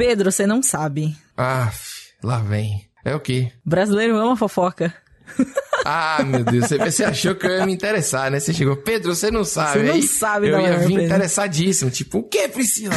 Pedro, você não sabe. Ah, lá vem. É o quê? Brasileiro ama fofoca. Ah, meu Deus, você, você achou que eu ia me interessar, né? Você chegou, Pedro, você não sabe. Você não Aí sabe Eu da ia maior, vir interessadíssimo. Tipo, o que, Priscila?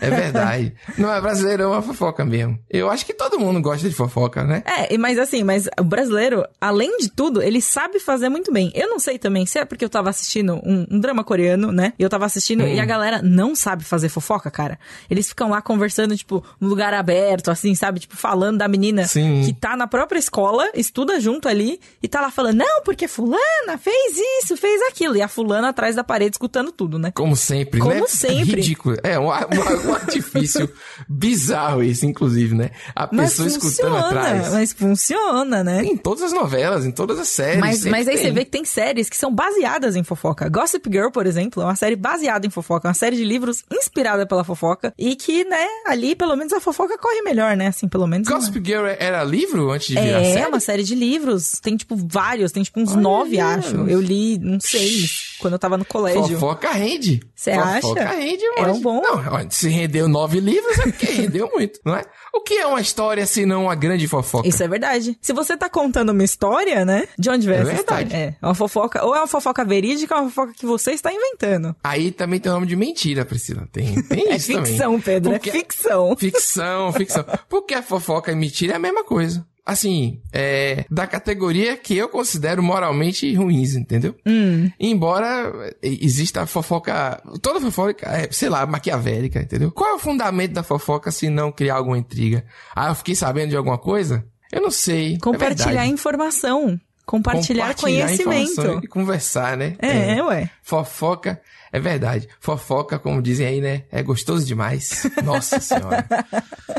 é verdade. Não é brasileiro, é uma fofoca mesmo. Eu acho que todo mundo gosta de fofoca, né? É, mas assim, mas o brasileiro, além de tudo, ele sabe fazer muito bem. Eu não sei também se é porque eu tava assistindo um, um drama coreano, né? E eu tava assistindo e a galera não sabe fazer fofoca, cara. Eles ficam lá conversando, tipo, num lugar aberto, assim, sabe? Tipo, falando da menina Sim. que tá na própria escola, estuda junto ali, e tá lá falando, não, porque fulana fez isso, fez aquilo. E a fulana atrás da parede escutando tudo, né? Como sempre, Como né? sempre. Ridículo. É, um, um, um artifício bizarro esse, inclusive, né? A Mas pessoa escutando funciona, atrás. mas funciona, né? Em todas as novelas, em todas as séries. Mas, mas aí tem. você vê que tem séries que são baseadas em fofoca. Gossip Girl, por exemplo, é uma série baseada em fofoca, uma série de livros inspirada pela fofoca e que, né, ali pelo menos a fofoca corre melhor, né? Assim, pelo menos. é. Gossip Girl era livro antes de virar É, série? uma série de livros. Tem, tipo, vários. Tem, tipo, uns Olha. nove, acho. Eu li uns seis quando eu tava no colégio. Fofoca rende. Cê Fofoca acha? rende, É mas... um bom. Não, se rendeu nove livros é porque rendeu muito, não é? O que é uma história se não uma grande fofoca? Isso é verdade. Se você tá contando uma história, né? De onde vem É essa verdade. história? É. Uma fofoca. Ou é uma fofoca verídica ou é uma fofoca que você está inventando. Aí também tem o nome de mentira, Priscila. Tem, tem É isso ficção, também. Pedro. Porque- É ficção. Ficção, ficção. Porque a fofoca e mentira é a mesma coisa. Assim, é da categoria que eu considero moralmente ruins, entendeu? Hum. Embora exista a fofoca, toda fofoca é, sei lá, maquiavélica, entendeu? Qual é o fundamento da fofoca se não criar alguma intriga? Ah, eu fiquei sabendo de alguma coisa? Eu não sei. é Compartilhar verdade. informação. Compartilhar, conhecimento. informação E conversar, né? É, ué. Fofoca, é verdade. Fofoca, como dizem aí, né? É gostoso demais. Nossa senhora.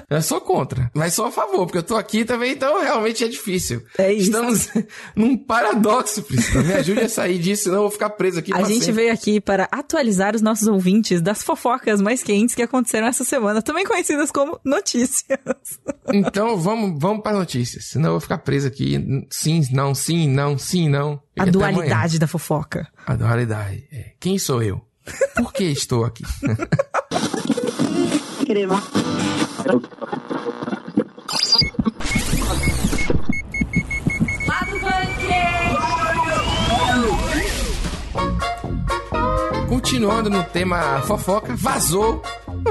Eu sou contra, mas sou a favor, porque eu tô aqui também, então realmente é difícil. É isso. Estamos num paradoxo, Priscila. Me ajude a sair disso, senão eu vou ficar preso aqui A gente sempre. veio aqui para atualizar os nossos ouvintes das fofocas mais quentes que aconteceram essa semana, também conhecidas como notícias. Então vamos, vamos para notícias, senão eu vou ficar preso aqui. Sim, não, sim, não, sim, não. A dualidade da fofoca. A dualidade. É. Quem sou eu? Por que estou aqui? Continuando no tema fofoca, vazou.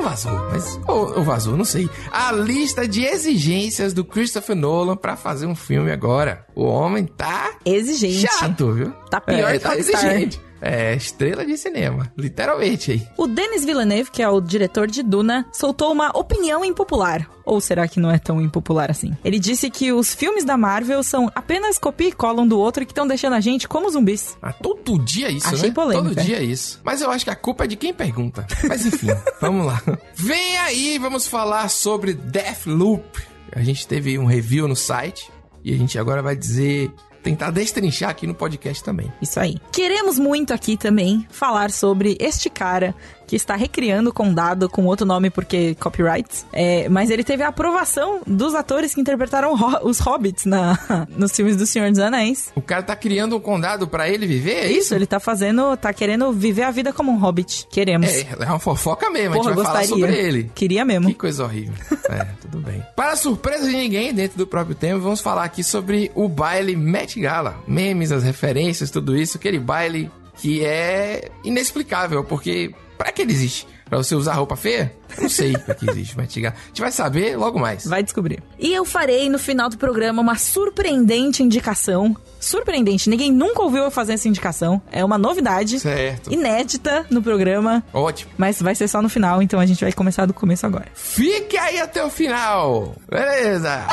Vazou, mas. Ou, ou vazou, não sei. A lista de exigências do Christopher Nolan pra fazer um filme agora. O homem tá Exigente. chato, viu? Tá pior é, que tá exigente. É, estrela de cinema. Literalmente aí. O Denis Villeneuve, que é o diretor de Duna, soltou uma opinião impopular. Ou será que não é tão impopular assim? Ele disse que os filmes da Marvel são apenas copia e cola um do outro e que estão deixando a gente como zumbis. Ah, todo dia isso, Achei né? polêmica. Todo dia isso. Mas eu acho que a culpa é de quem pergunta. Mas enfim, vamos lá. Vem aí, vamos falar sobre Deathloop. A gente teve um review no site e a gente agora vai dizer, tentar destrinchar aqui no podcast também. Isso aí. Queremos muito aqui também falar sobre este cara que está recriando o condado com outro nome porque copyrights. É, mas ele teve a aprovação dos atores que interpretaram ho- os hobbits na, nos filmes do Senhor dos Anéis. O cara tá criando um condado pra ele viver, é Isso, isso? ele tá fazendo, tá querendo viver a vida como um hobbit. Queremos. É, é uma fofoca mesmo, Porra, a gente vai gostaria. falar sobre ele. Queria mesmo. Que coisa horrível. é, tudo bem. Para surpresa de ninguém, dentro do próprio tema, vamos falar aqui sobre o baile Met Gala. Memes, as referências, tudo isso. Aquele baile que é inexplicável, porque pra que ele existe? Pra você usar roupa feia? Eu não sei pra que existe Met Gala. A gente vai saber logo mais. Vai descobrir. E eu farei no final do programa uma surpreendente indicação. Surpreendente, ninguém nunca ouviu eu fazer essa indicação. É uma novidade. Certo. Inédita no programa. Ótimo. Mas vai ser só no final, então a gente vai começar do começo agora. Fique aí até o final. Beleza.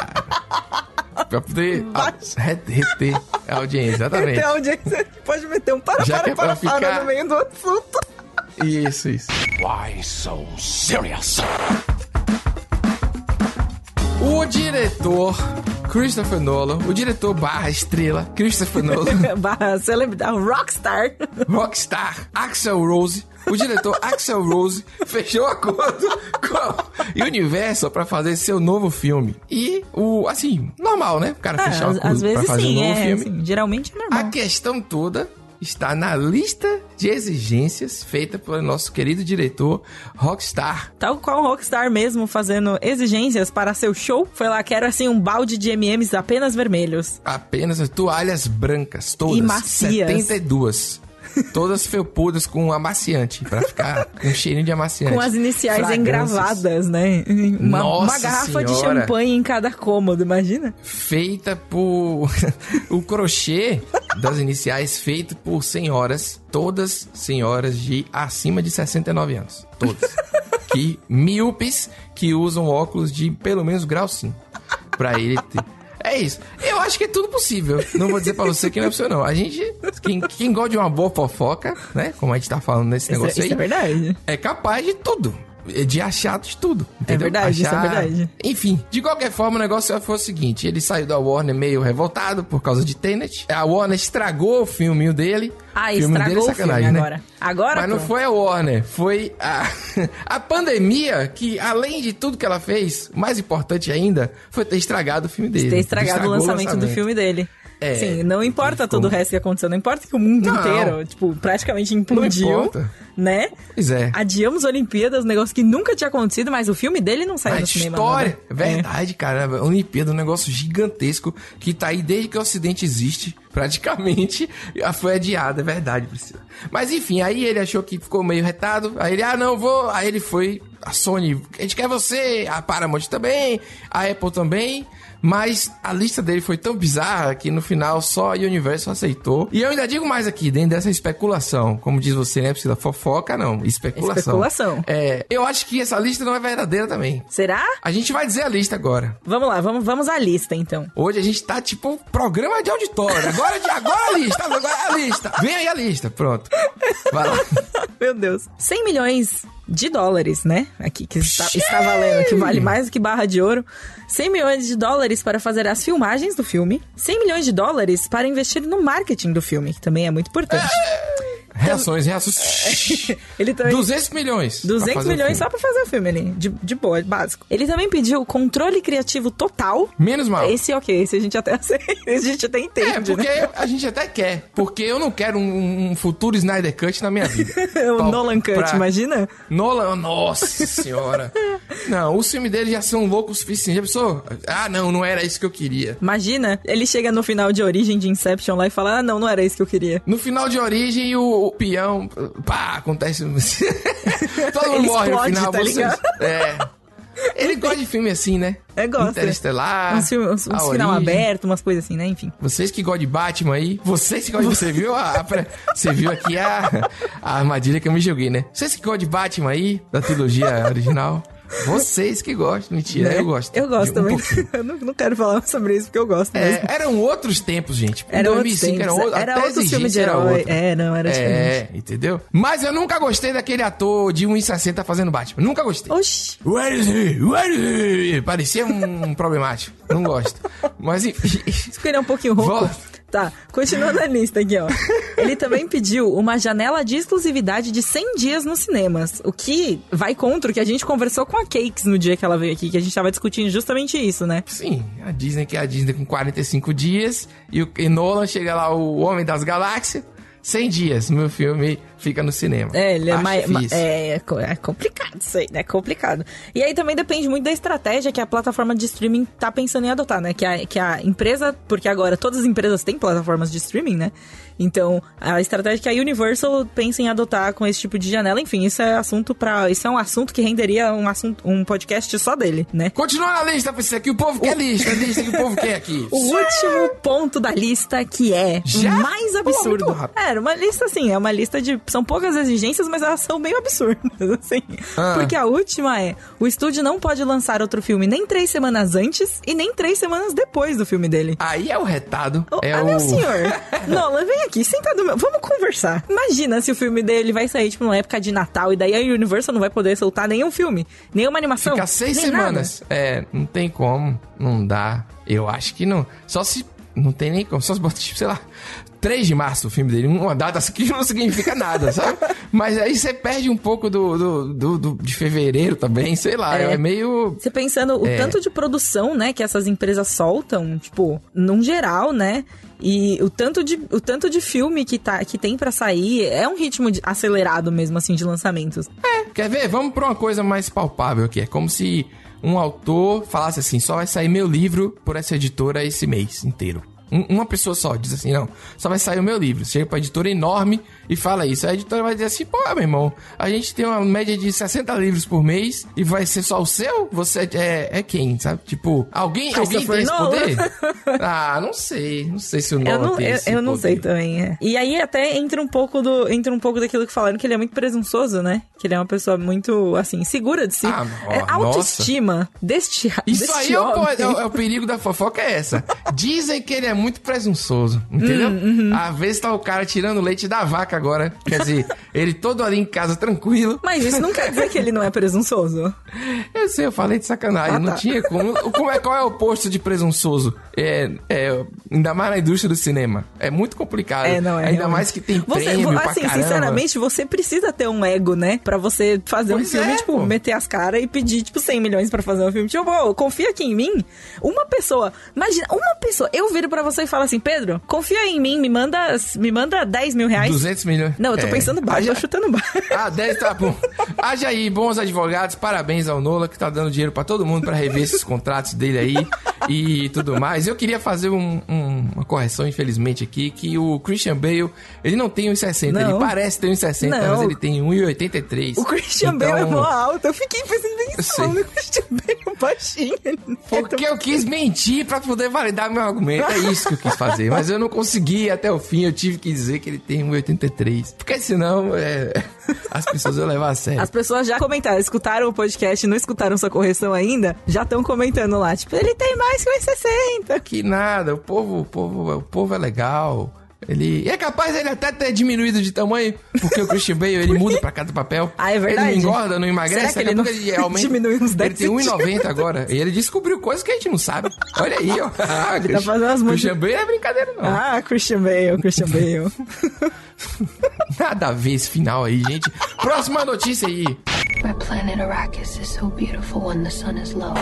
pra poder Vai. a- re- reter a audiência, exatamente. É que você pode meter um para, Já para, é para, ficar- no meio do assunto. Isso, isso. Why so serious? O diretor Christopher Nolan, o diretor barra estrela Christopher Nolan, Barra celebridade, rockstar. rockstar Axel Rose, o diretor Axel Rose fechou acordo com a Universal pra fazer seu novo filme. E o, assim, normal, né? O cara fechar Ah, às, acordo às pra vezes fazer sim, um novo é, filme. assim, geralmente é normal. A questão toda está na lista de exigências feita pelo nosso querido diretor Rockstar. Tal qual o Rockstar mesmo fazendo exigências para seu show. Foi lá, quero assim um balde de MMs apenas vermelhos. Apenas toalhas brancas, todas. E macias. 72. Todas felpudas com amaciante, pra ficar com cheirinho de amaciante. Com as iniciais engravadas, né? Uma, Nossa uma garrafa de Senhora. champanhe em cada cômodo, imagina? Feita por. o crochê das iniciais feito por senhoras, todas senhoras de acima de 69 anos. Todas. que míopes que usam óculos de pelo menos grau 5. Pra ele ter. É isso. Eu acho que é tudo possível. Não vou dizer pra você que não é possível, não. A gente, quem, quem gosta de uma boa fofoca, né? Como a gente tá falando nesse Isso, negócio é aí, verdade. é capaz de tudo. De achar de tudo. Entendeu? verdade, isso é Achar- verdade. Enfim, de qualquer forma, o negócio foi o seguinte: ele saiu da Warner meio revoltado por causa de Tenet. A Warner estragou o filminho dele. Ah, filme estragou dele é o filme sacanagem, né? agora. Agora, Mas não foi a Warner, foi a, a pandemia que, além de tudo que ela fez, mais importante ainda, foi ter estragado o filme dele. ter estragado o Estragou lançamento, do filme dele. É, Sim, não importa ficou- todo o resto que aconteceu, não importa que o mundo Não. inteiro, tipo, praticamente implodiu, né? Pois é. Adiamos Olimpíadas, um negócio que nunca tinha acontecido, mas o filme dele não saiu A no cinema. história. É verdade, cara. A Olimpíada é um negócio gigantesco que tá aí desde que o Ocidente existe. Praticamente foi adiada, é verdade, Priscila. Mas enfim, aí ele achou que ficou meio retado. Aí ele, ah, não, vou. Aí ele foi. A Sony, a gente quer você. A Paramount também. A Apple também. Mas a lista dele foi tão bizarra que no final só a Universal aceitou. E eu ainda digo mais aqui, dentro dessa especulação. Como diz você, né, Priscila? Fofoca não, especulação. Especulação. É, eu acho que essa lista não é verdadeira também. Será? A gente vai dizer a lista agora. Vamos lá, vamos, vamos à lista então. Hoje a gente tá tipo um programa de auditório. Agora, de, agora a lista, agora a lista. Vem aí a lista, pronto. Vai lá. Meu Deus. 100 milhões de dólares, né? Aqui, que está, está valendo, que vale mais do que barra de ouro. 100 milhões de dólares para fazer as filmagens do filme. 100 milhões de dólares para investir no marketing do filme, que também é muito importante. Reações, reações. Ele também... 200 milhões. pra 200 fazer o milhões só pra fazer o filme ali, de, de boa, básico. Ele também pediu controle criativo total. Menos mal. Esse ok, esse a gente até aceita, a gente até É, entende, porque né? a gente até quer. Porque eu não quero um, um futuro Snyder Cut na minha vida. o Pra- Nolan Cut, pra- imagina? Nolan, nossa senhora. Não, os filmes dele já são loucos o suficiente. Já pensou? Ah, não, não era isso que eu queria. Imagina, ele chega no final de Origem de Inception lá e fala: Ah, não, não era isso que eu queria. No final de origem, o, o peão. Pá, acontece. Todo mundo Ele morre no explode, final. tá ligado? É. Ele gosta de filme assim, né? É, gosta. Interestelar. uns filmes, uns, A uns final Origem. aberto, umas coisas assim, né? Enfim. Vocês que gostam de Batman aí, vocês que gostam de... Você viu a, a pre- Você viu aqui a, a armadilha que eu me joguei, né? Vocês que gostam de Batman aí, da trilogia original, vocês que gostam. Mentira, né? eu gosto. Eu gosto um também. eu não, não quero falar sobre isso porque eu gosto mesmo. É, eram outros tempos, gente. Em Era outros 2005 tempos, era, outro, era outro filme de herói. É, não, era diferente. É, entendeu? Mas eu nunca gostei daquele ator de 1,60 fazendo Batman. Nunca gostei. Oxi. Where is he? Where is he? Parecia um problemático. Não gosto. Mas enfim. Isso que ele é um pouquinho rouco. Volta. Tá, continuando a lista aqui, ó. Ele também pediu uma janela de exclusividade de 100 dias nos cinemas, o que vai contra o que a gente conversou com a Cakes no dia que ela veio aqui, que a gente tava discutindo justamente isso, né? Sim, a Disney que é a Disney com 45 dias e o e Nolan chega lá, o Homem das Galáxias, 100 dias, meu filme fica no cinema. É, ele é mais. ma-. É, é co- é complicado isso aí, né? É complicado. E aí também depende muito da estratégia que a plataforma de streaming tá pensando em adotar, né? Que a, que a empresa. Porque agora todas as empresas têm plataformas de streaming, né? Então, a estratégia que a Universal pensa em adotar com esse tipo de janela, enfim, isso é assunto para Isso é um assunto que renderia um, assunto, um podcast só dele, né? Continua na lista, Priscila, que o povo quer lista, lista que o povo quer aqui. O último ponto da lista que é Já? mais Pô, absurdo. rápido. Era uma lista assim, é uma lista de. São poucas exigências, mas elas são meio absurdas, assim. Ah. Porque a última é: o estúdio não pode lançar outro filme nem três semanas antes e nem três semanas depois do filme dele. Aí é o retado. Ô, é ah, o... meu senhor, Nolan, vem aqui, senta do meu. Vamos conversar. Imagina se o filme dele vai sair, tipo, numa época de Natal, e daí a Universal não vai poder soltar nenhum filme, nenhuma animação. Fica seis semanas. É, não tem como. Não dá. Eu acho que não. Só se não tem nem como. Só se bota, tipo, sei lá, 3 de março o filme dele. Uma data que não significa nada, sabe? Mas aí você perde um pouco do, do, do- do- de fevereiro também, sei lá. É, É. meio. Você pensando o É. tanto de produção, né, que essas empresas soltam, tipo, num geral, né? E o tanto de, o tanto de filme que, tá, que tem pra sair é um ritmo de- acelerado mesmo, assim, de lançamentos. Quer ver? Vamos pra uma coisa mais palpável aqui. É como se um autor falasse assim: só vai sair meu livro por essa editora esse mês inteiro. Um- uma pessoa só diz assim: não, só vai sair o meu livro. Chega pra editora enorme e fala isso. A editora vai dizer assim: pô, meu irmão, a gente tem uma média de 60 livros por mês e vai ser só o seu? Você é, é quem, sabe? Tipo, alguém, alguém tem esse poder? ah, não sei. Não sei se o Nolan Eu não, tem eu, esse eu não poder. sei também, é. E aí até entra um pouco do entra um pouco daquilo que falaram que ele é muito presunçoso, né? Que ele é uma pessoa muito assim, segura de si. Ah, é nossa. autoestima deste Isso deste aí é é o- é o perigo da fofoca, é essa. Dizem que ele é muito presunçoso, entendeu? Hum, uhum. Às vezes tá o cara tirando leite da vaca agora. Quer dizer, ele todo ali em casa tranquilo. Mas isso não quer dizer que ele não é presunçoso. Eu sei, eu falei de sacanagem. Ah, não tá. tinha como. como é, qual é o posto de presunçoso? É, é, ainda mais na indústria do cinema. É muito complicado. É, não é. Ainda realmente. mais que tem você, prêmio Assim, sinceramente, você precisa ter um ego, né? Pra você fazer Pois um filme, é, tipo, pô. meter as caras e pedir, tipo, 100 milhões pra fazer um filme. Tipo, ô, confia aqui em mim. Uma pessoa, imagina, uma pessoa, eu viro pra você e falo assim, Pedro, confia em mim, me manda, me manda 10 mil reais. 200 milhões. Não, eu tô É. pensando baixo, Haja- tô chutando baixo. Ah, 10 tá bom. Haja aí, bons advogados, parabéns ao Nola que tá dando dinheiro pra todo mundo pra rever esses contratos dele aí e tudo mais. Eu queria fazer um- um- uma correção, infelizmente, aqui, que o Christian Bale, ele não tem 1,60, ele parece ter 1,60, Não. mas ele tem 1,83. O Christian Então, Bale é mó alto. Eu fiquei pensando nisso, sei. o Christian Bale é baixinho. não é Porque eu quis mentir pra poder validar meu argumento. É isso que eu quis fazer. Mas eu não consegui até o fim. Eu tive que dizer que ele tem 1,83. Porque senão é, as pessoas iam levar a sério. As pessoas já comentaram, escutaram o podcast, não escutaram sua correção ainda, já estão comentando lá, tipo, ele tem mais que 1,60. Que nada, o povo, o povo, o povo é legal. Ele e é capaz ele até ter diminuído de tamanho, porque o Christian Bale ele muda pra cada papel. Ah, é verdade? Ele não engorda, não emagrece, Será que a ele não ele aumenta. diminui uns 10 Ele tem 1,90 agora. E ele descobriu coisas que a gente não sabe. Olha aí, ó. Ah, Ele tá fazendo umas Christian Bale é brincadeira não. Ah, Christian Bale, Christian Bale. Nada a ver esse final aí, gente. Próxima notícia aí. My planet Arrakis is so beautiful when the sun is low.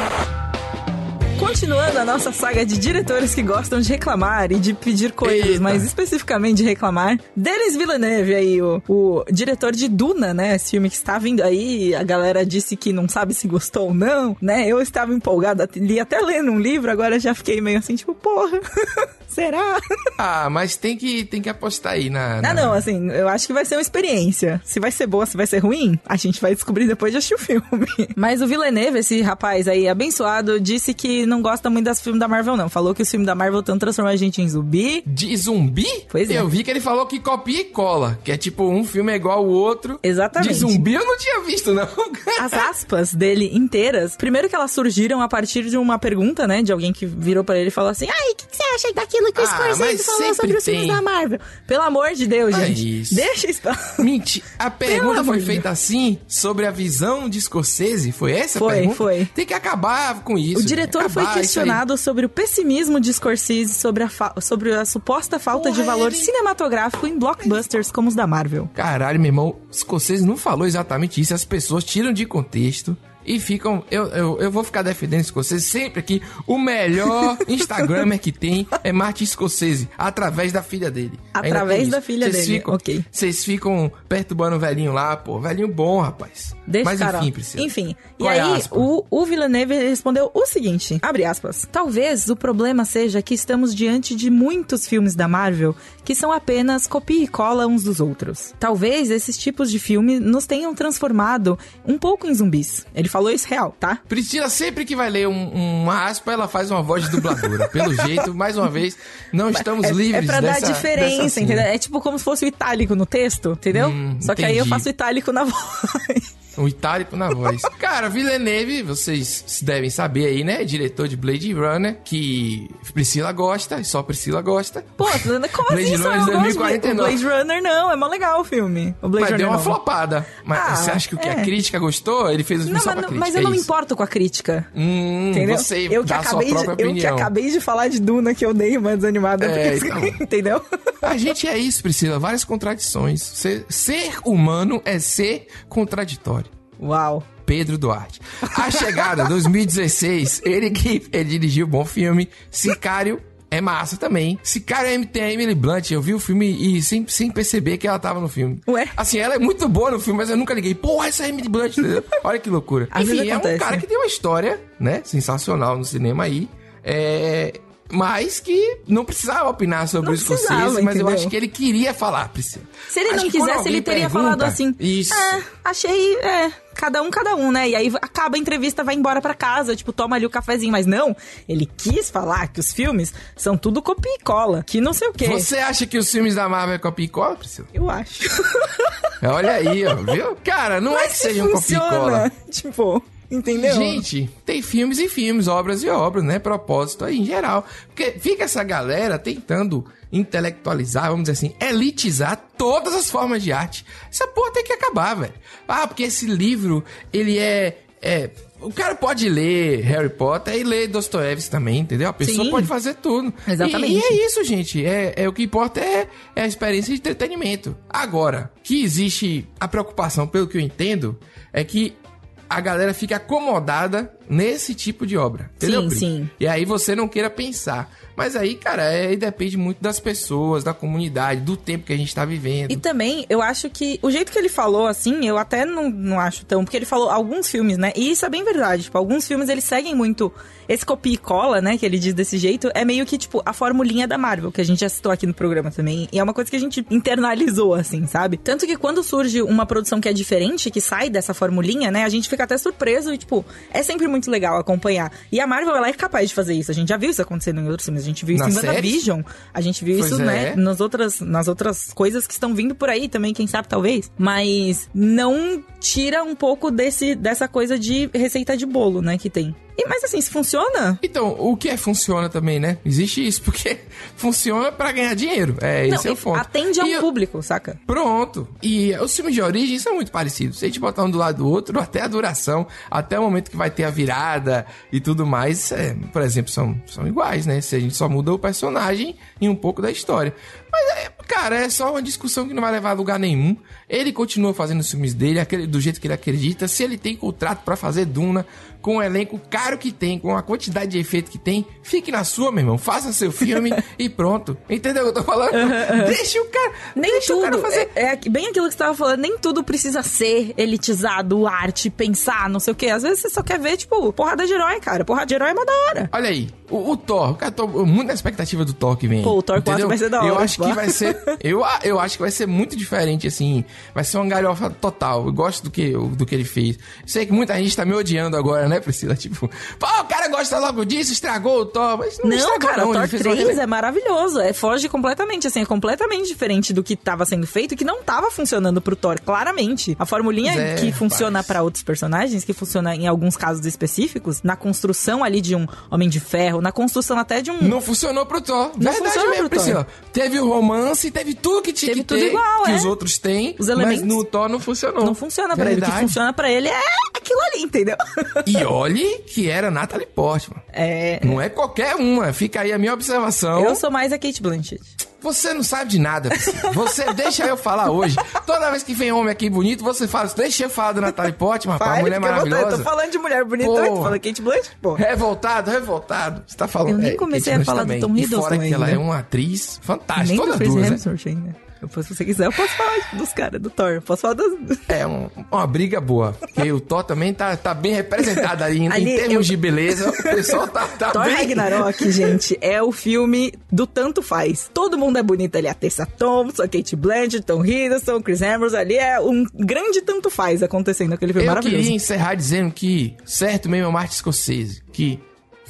Continuando a nossa saga de diretores que gostam de reclamar e de pedir coisas, Eita. mas especificamente de reclamar. Denis Villeneuve aí, o, o diretor de Duna, né? Esse filme que está vindo aí, a galera disse que não sabe se gostou ou não, né? Eu estava empolgada, li até lendo um livro, agora já fiquei meio assim, tipo, porra, será? Ah, mas tem que, tem que apostar aí na. na- Ah, não, assim, eu acho que vai ser uma experiência. Se vai ser boa, se vai ser ruim, a gente vai descobrir depois de assistir o filme. Mas o Villeneuve, esse rapaz aí abençoado, disse que não gosta muito das filmes da Marvel, não. Falou que os filmes da Marvel estão transformando a gente em zumbi. De zumbi? Pois é. Eu vi que ele falou que copia e cola. Que é tipo, um filme é igual ao outro. Exatamente. De zumbi eu não tinha visto, não. As aspas dele inteiras, primeiro que elas surgiram a partir de uma pergunta, né? De alguém que virou pra ele e falou assim: Ai, o que, que você acha daquilo que o Ah, Scorsese mas falou sobre os filmes tem. da Marvel? Pelo amor de Deus, É gente. isso. Deixa isso. pra- Mentira. A pergunta foi de feita assim sobre a visão de Scorsese? Foi essa a Foi, pergunta? foi. Tem que acabar com isso. O diretor foi questionado sobre o pessimismo de Scorsese sobre a, fa- sobre a suposta falta de Porra, valor ele- cinematográfico em blockbusters como os da Marvel. Caralho, meu irmão, Scorsese não falou exatamente isso. As pessoas tiram de contexto e ficam. Eu, eu, eu vou ficar defendendo Scorsese sempre aqui. O melhor Instagramer que tem é Martin Scorsese, através da filha dele. Através da filha Vocês dele, ficam- ok. Vocês ficam perturbando o velhinho lá, pô. Velhinho bom, rapaz. Deixa Mas cara. enfim, Priscila. Enfim. Qual e é aí, o, o Villeneuve respondeu o seguinte: abre aspas. Talvez o problema seja que estamos diante de muitos filmes da Marvel que são apenas copia e cola uns dos outros. Talvez esses tipos de filme nos tenham transformado um pouco em zumbis. Ele falou isso real, tá? Priscila, sempre que vai ler um- uma aspa, ela faz uma voz de dubladora. Pelo jeito, mais uma vez, não estamos É, livres é pra dessa, dar diferença, dessa entendeu? É tipo como se fosse o itálico no texto, entendeu? Hum, Só que aí eu faço itálico na voz. Um itálico na voz. Cara, Villeneuve, vocês devem saber aí, né? Diretor de Blade Runner, que Priscila gosta, só Priscila gosta. Pô, como Blade assim? Só Runner eu gosto de 2049. o Blade Runner não, é mó legal o filme. O Blade Mas Runner deu uma não. flopada. Mas Ah, você acha que o que? A é. crítica gostou? Ele fez o filme Não, só mas, pra crítica, mas eu é não me importo com a crítica. Hum, Entendeu? você eu que, dá a sua acabei de, própria eu que opinião. acabei de falar de Duna que eu dei uma desanimada. É, porque- então. Entendeu? A gente é isso, Priscila. Várias contradições. Ser, ser humano é ser contraditório. Uau. Pedro Duarte. A Chegada, 2016. Ele que ele dirigiu um bom filme. Sicário é massa também. Sicário é tem a Emily Blunt. Eu vi o filme e sem, sem perceber que ela tava no filme. Ué? Assim, ela é muito boa no filme, mas eu nunca liguei. Porra, essa é a Emily Blunt. entendeu? Olha que loucura. Às Enfim, é um acontece. cara que tem uma história, né? Sensacional no cinema aí. É... Mas que não precisava opinar sobre Não o Scorsese, precisava, mas eu acho que ele queria falar, Priscila. Se ele Acho não que quisesse, ele teria pergunta- falado assim. Isso. É, achei. É, cada um, cada um, né? E aí acaba a entrevista, vai embora pra casa, tipo, toma ali o cafezinho. Mas não, ele quis falar que os filmes são tudo copia e cola, que não sei o quê. Você acha que os filmes da Marvel é copia e cola, Priscila? Eu acho. Olha aí, ó, viu? Cara, não é que Mas seja um copia e cola. Tipo, entendeu? Gente, tem filmes e filmes, obras e obras, né? Propósito aí em geral. Porque fica essa galera tentando intelectualizar, vamos dizer assim, elitizar todas as formas de arte. Essa porra tem que acabar, velho. Ah, porque esse livro, ele é. é o cara pode ler Harry Potter e ler Dostoiévski também, entendeu? A pessoa Sim. pode fazer tudo. Exatamente. E, e é isso, gente. É, é o que importa é, é a experiência de entretenimento. Agora, que existe a preocupação, pelo que eu entendo, é que a galera fica acomodada nesse tipo de obra. Entendeu? Sim, sim. E aí você não queira pensar. Mas aí, cara, é, depende muito das pessoas, da comunidade, do tempo que a gente tá vivendo. E também, eu acho que o jeito que ele falou, assim, eu até não, não acho tão. Porque ele falou alguns filmes, né? E isso é bem verdade. Tipo, alguns filmes eles seguem muito. Esse copia e cola, né? Que ele diz desse jeito. É meio que, tipo, a formulinha da Marvel, que a gente já citou aqui no programa também. E é uma coisa que a gente internalizou, assim, sabe? Tanto que quando surge uma produção que é diferente, que sai dessa formulinha, né? A gente fica até surpreso e, tipo, é sempre muito legal acompanhar. E a Marvel, ela é capaz de fazer isso. A gente já viu isso acontecendo em outros filmes. A gente viu isso Nas em WandaVision. A gente viu Pois isso, é. né? nas outras, nas outras coisas que estão vindo por aí também, quem sabe, talvez. Mas não tira um pouco desse, dessa coisa de receita de bolo, né, que tem. E, mas assim, se funciona... Então, o que é funciona também, né? Existe isso, porque funciona pra ganhar dinheiro. É, esse é não, o ponto. atende a um E eu- público, saca? Pronto. E os filmes de origem são muito parecidos. Se a gente botar um do lado do outro, até a duração, até o momento que vai ter a virada e tudo mais, é, por exemplo, são, são iguais, né? Se a gente só muda o personagem e um pouco da história. Mas, é, cara, é só uma discussão que não vai levar a lugar nenhum. Ele continua fazendo os filmes dele, aquele, do jeito que ele acredita. Se ele tem contrato pra fazer Duna, com o elenco caro que tem, com a quantidade de efeito que tem, fique na sua, meu irmão. Faça seu filme e pronto. Entendeu o que eu tô falando? Deixa o cara. Nem deixa o cara tudo. fazer. É, é bem aquilo que você tava falando, nem tudo precisa ser elitizado, arte, pensar, não sei o quê. Às vezes você só quer ver, tipo, porrada de herói, cara. Porrada de herói é mó da hora. Olha aí, o, o Thor, cara, tô muito na expectativa do Thor que vem. Pô, o Thor 4 entendeu? vai ser da hora, Eu acho que vai ser. Eu, eu acho que vai ser muito diferente, assim. Vai ser uma galhofa total. Eu gosto do que, do que ele fez. Sei que muita gente tá me odiando agora, né, Priscila? Tipo, pô, o cara gosta logo disso, estragou o Thor. Mas não, Não, estragou, cara, não. o Thor fez uma 3 rele- é maravilhoso. É, foge completamente, assim, é completamente diferente do que tava sendo feito e que não tava funcionando pro Thor, claramente. A formulinha é, que funciona rapaz. pra outros personagens, que funciona em alguns casos específicos, na construção ali de um Homem de Ferro, na construção até de um. Não funcionou pro Thor. Não Verdade mesmo. Priscila. Teve o romance, teve tudo que tinha Teve que tudo ter, igual, que é. os outros têm. Os elementos. Mas no Thor não funcionou. Não funciona pra ele. O que Verdade. funciona pra ele é aquilo ali, entendeu? E olhe que era Natalie Portman. É. Não é qualquer uma. Fica aí a minha observação. Eu sou mais a Kate Blanchett. Você não sabe de nada. Você deixa eu falar hoje. Toda vez que vem homem aqui bonito, você fala, deixa eu falar do Natalie Portman, rapaz, Vai, mulher maravilhosa. Eu tô falando de mulher bonita, Pô. tu fala Kate Blanchett, pô. Revoltado, revoltado. Você tá falando. Eu nem é, comecei Kate a falar do Blanchett Tom também. E Hiddleston fora que ela ainda. é uma atriz fantástica. Nem do Todas Chris duas, né? Hemsworth ainda. Depois, se você quiser, eu posso falar dos caras, do Thor. Eu Posso falar das... É um- uma briga boa. Porque o Thor também tá, tá bem representado ali. Em, Ali, em termos eu- de beleza, o pessoal tá, tá Thor bem... Ragnarok, gente, é o filme do tanto faz. Todo mundo é bonito ali. A Tessa Thompson, a Kate Blanchett, Tom Hiddleston, Chris Hemsworth. Ali é um grande tanto faz acontecendo naquele filme Eu maravilhoso. queria encerrar dizendo que, certo mesmo, é o Martin Scorsese, que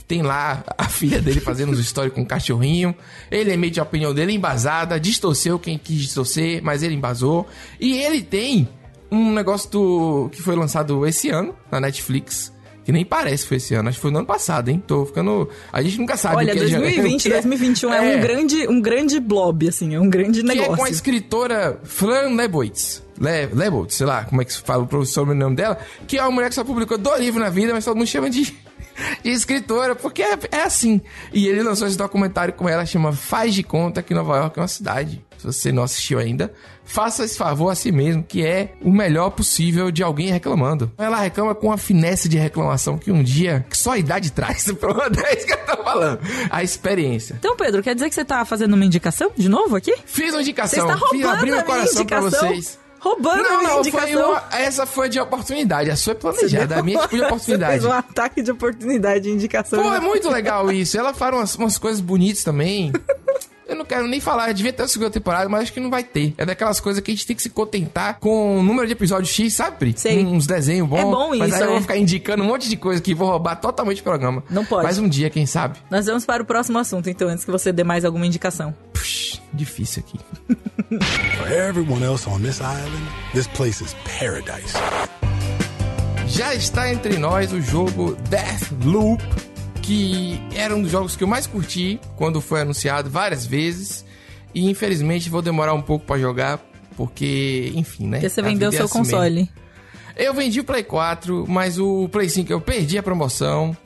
tem lá a filha dele fazendo os stories com o cachorrinho. Ele emite a opinião dele embasada, distorceu quem quis distorcer, mas ele embasou. E ele tem um negócio do que foi lançado esse ano na Netflix. Que nem parece que foi esse ano, acho que foi no ano passado, hein? Tô ficando. A gente nunca sabe Olha, o que é 2020, já- 2021 é, um É. grande, um grande blob, assim, é um grande Que é com a negócio. escritora Fran Lebowitz. Le, Lebowitz, sei lá como é que se fala o sobrenome dela. Que é uma mulher que só publicou dois livros na vida, mas todo mundo chama de, de escritora, porque é, é assim. E ele lançou esse documentário com ela, chama Faz de Conta que Nova York é uma cidade. Se você não assistiu ainda, faça esse favor a si mesmo, que é o melhor possível de alguém reclamando. Ela reclama com a finesse de reclamação que um dia, que só a idade traz. Pronto, é isso que eu tô falando. A experiência. Então, Pedro, quer dizer que você tá fazendo uma indicação de novo aqui? Fiz uma Você indicação, está fiz roubando abrir meu a minha coração pra vocês. Roubando a Não, não, foi indicação. uma, essa foi de oportunidade. A sua é planejada, a minha é tipo de oportunidade. fez um ataque de oportunidade de indicação. Pô, é muito legal isso. Ela fala umas, umas coisas bonitas também. Eu não quero nem falar, devia ter a segunda temporada, mas acho que não vai ter. É daquelas coisas que a gente tem que se contentar com o número de episódios X, sabe, Pri? Sei. Uns desenhos bons. É bom Mas isso, aí eu é. vou ficar indicando um monte de coisa que vou roubar totalmente o programa. Não pode. Mas um dia, quem sabe? Nós vamos para o próximo assunto, então, antes que você dê mais alguma indicação. Puxa, difícil aqui. For everyone else on this island, this place is paradise. Já está entre nós o jogo Deathloop, que era um dos jogos que eu mais curti quando foi anunciado várias vezes. E infelizmente vou demorar um pouco pra jogar, porque, enfim, né? Porque você vendeu é seu assim mesmo. console. Eu vendi o Play 4, mas o Play 5 eu perdi a promoção.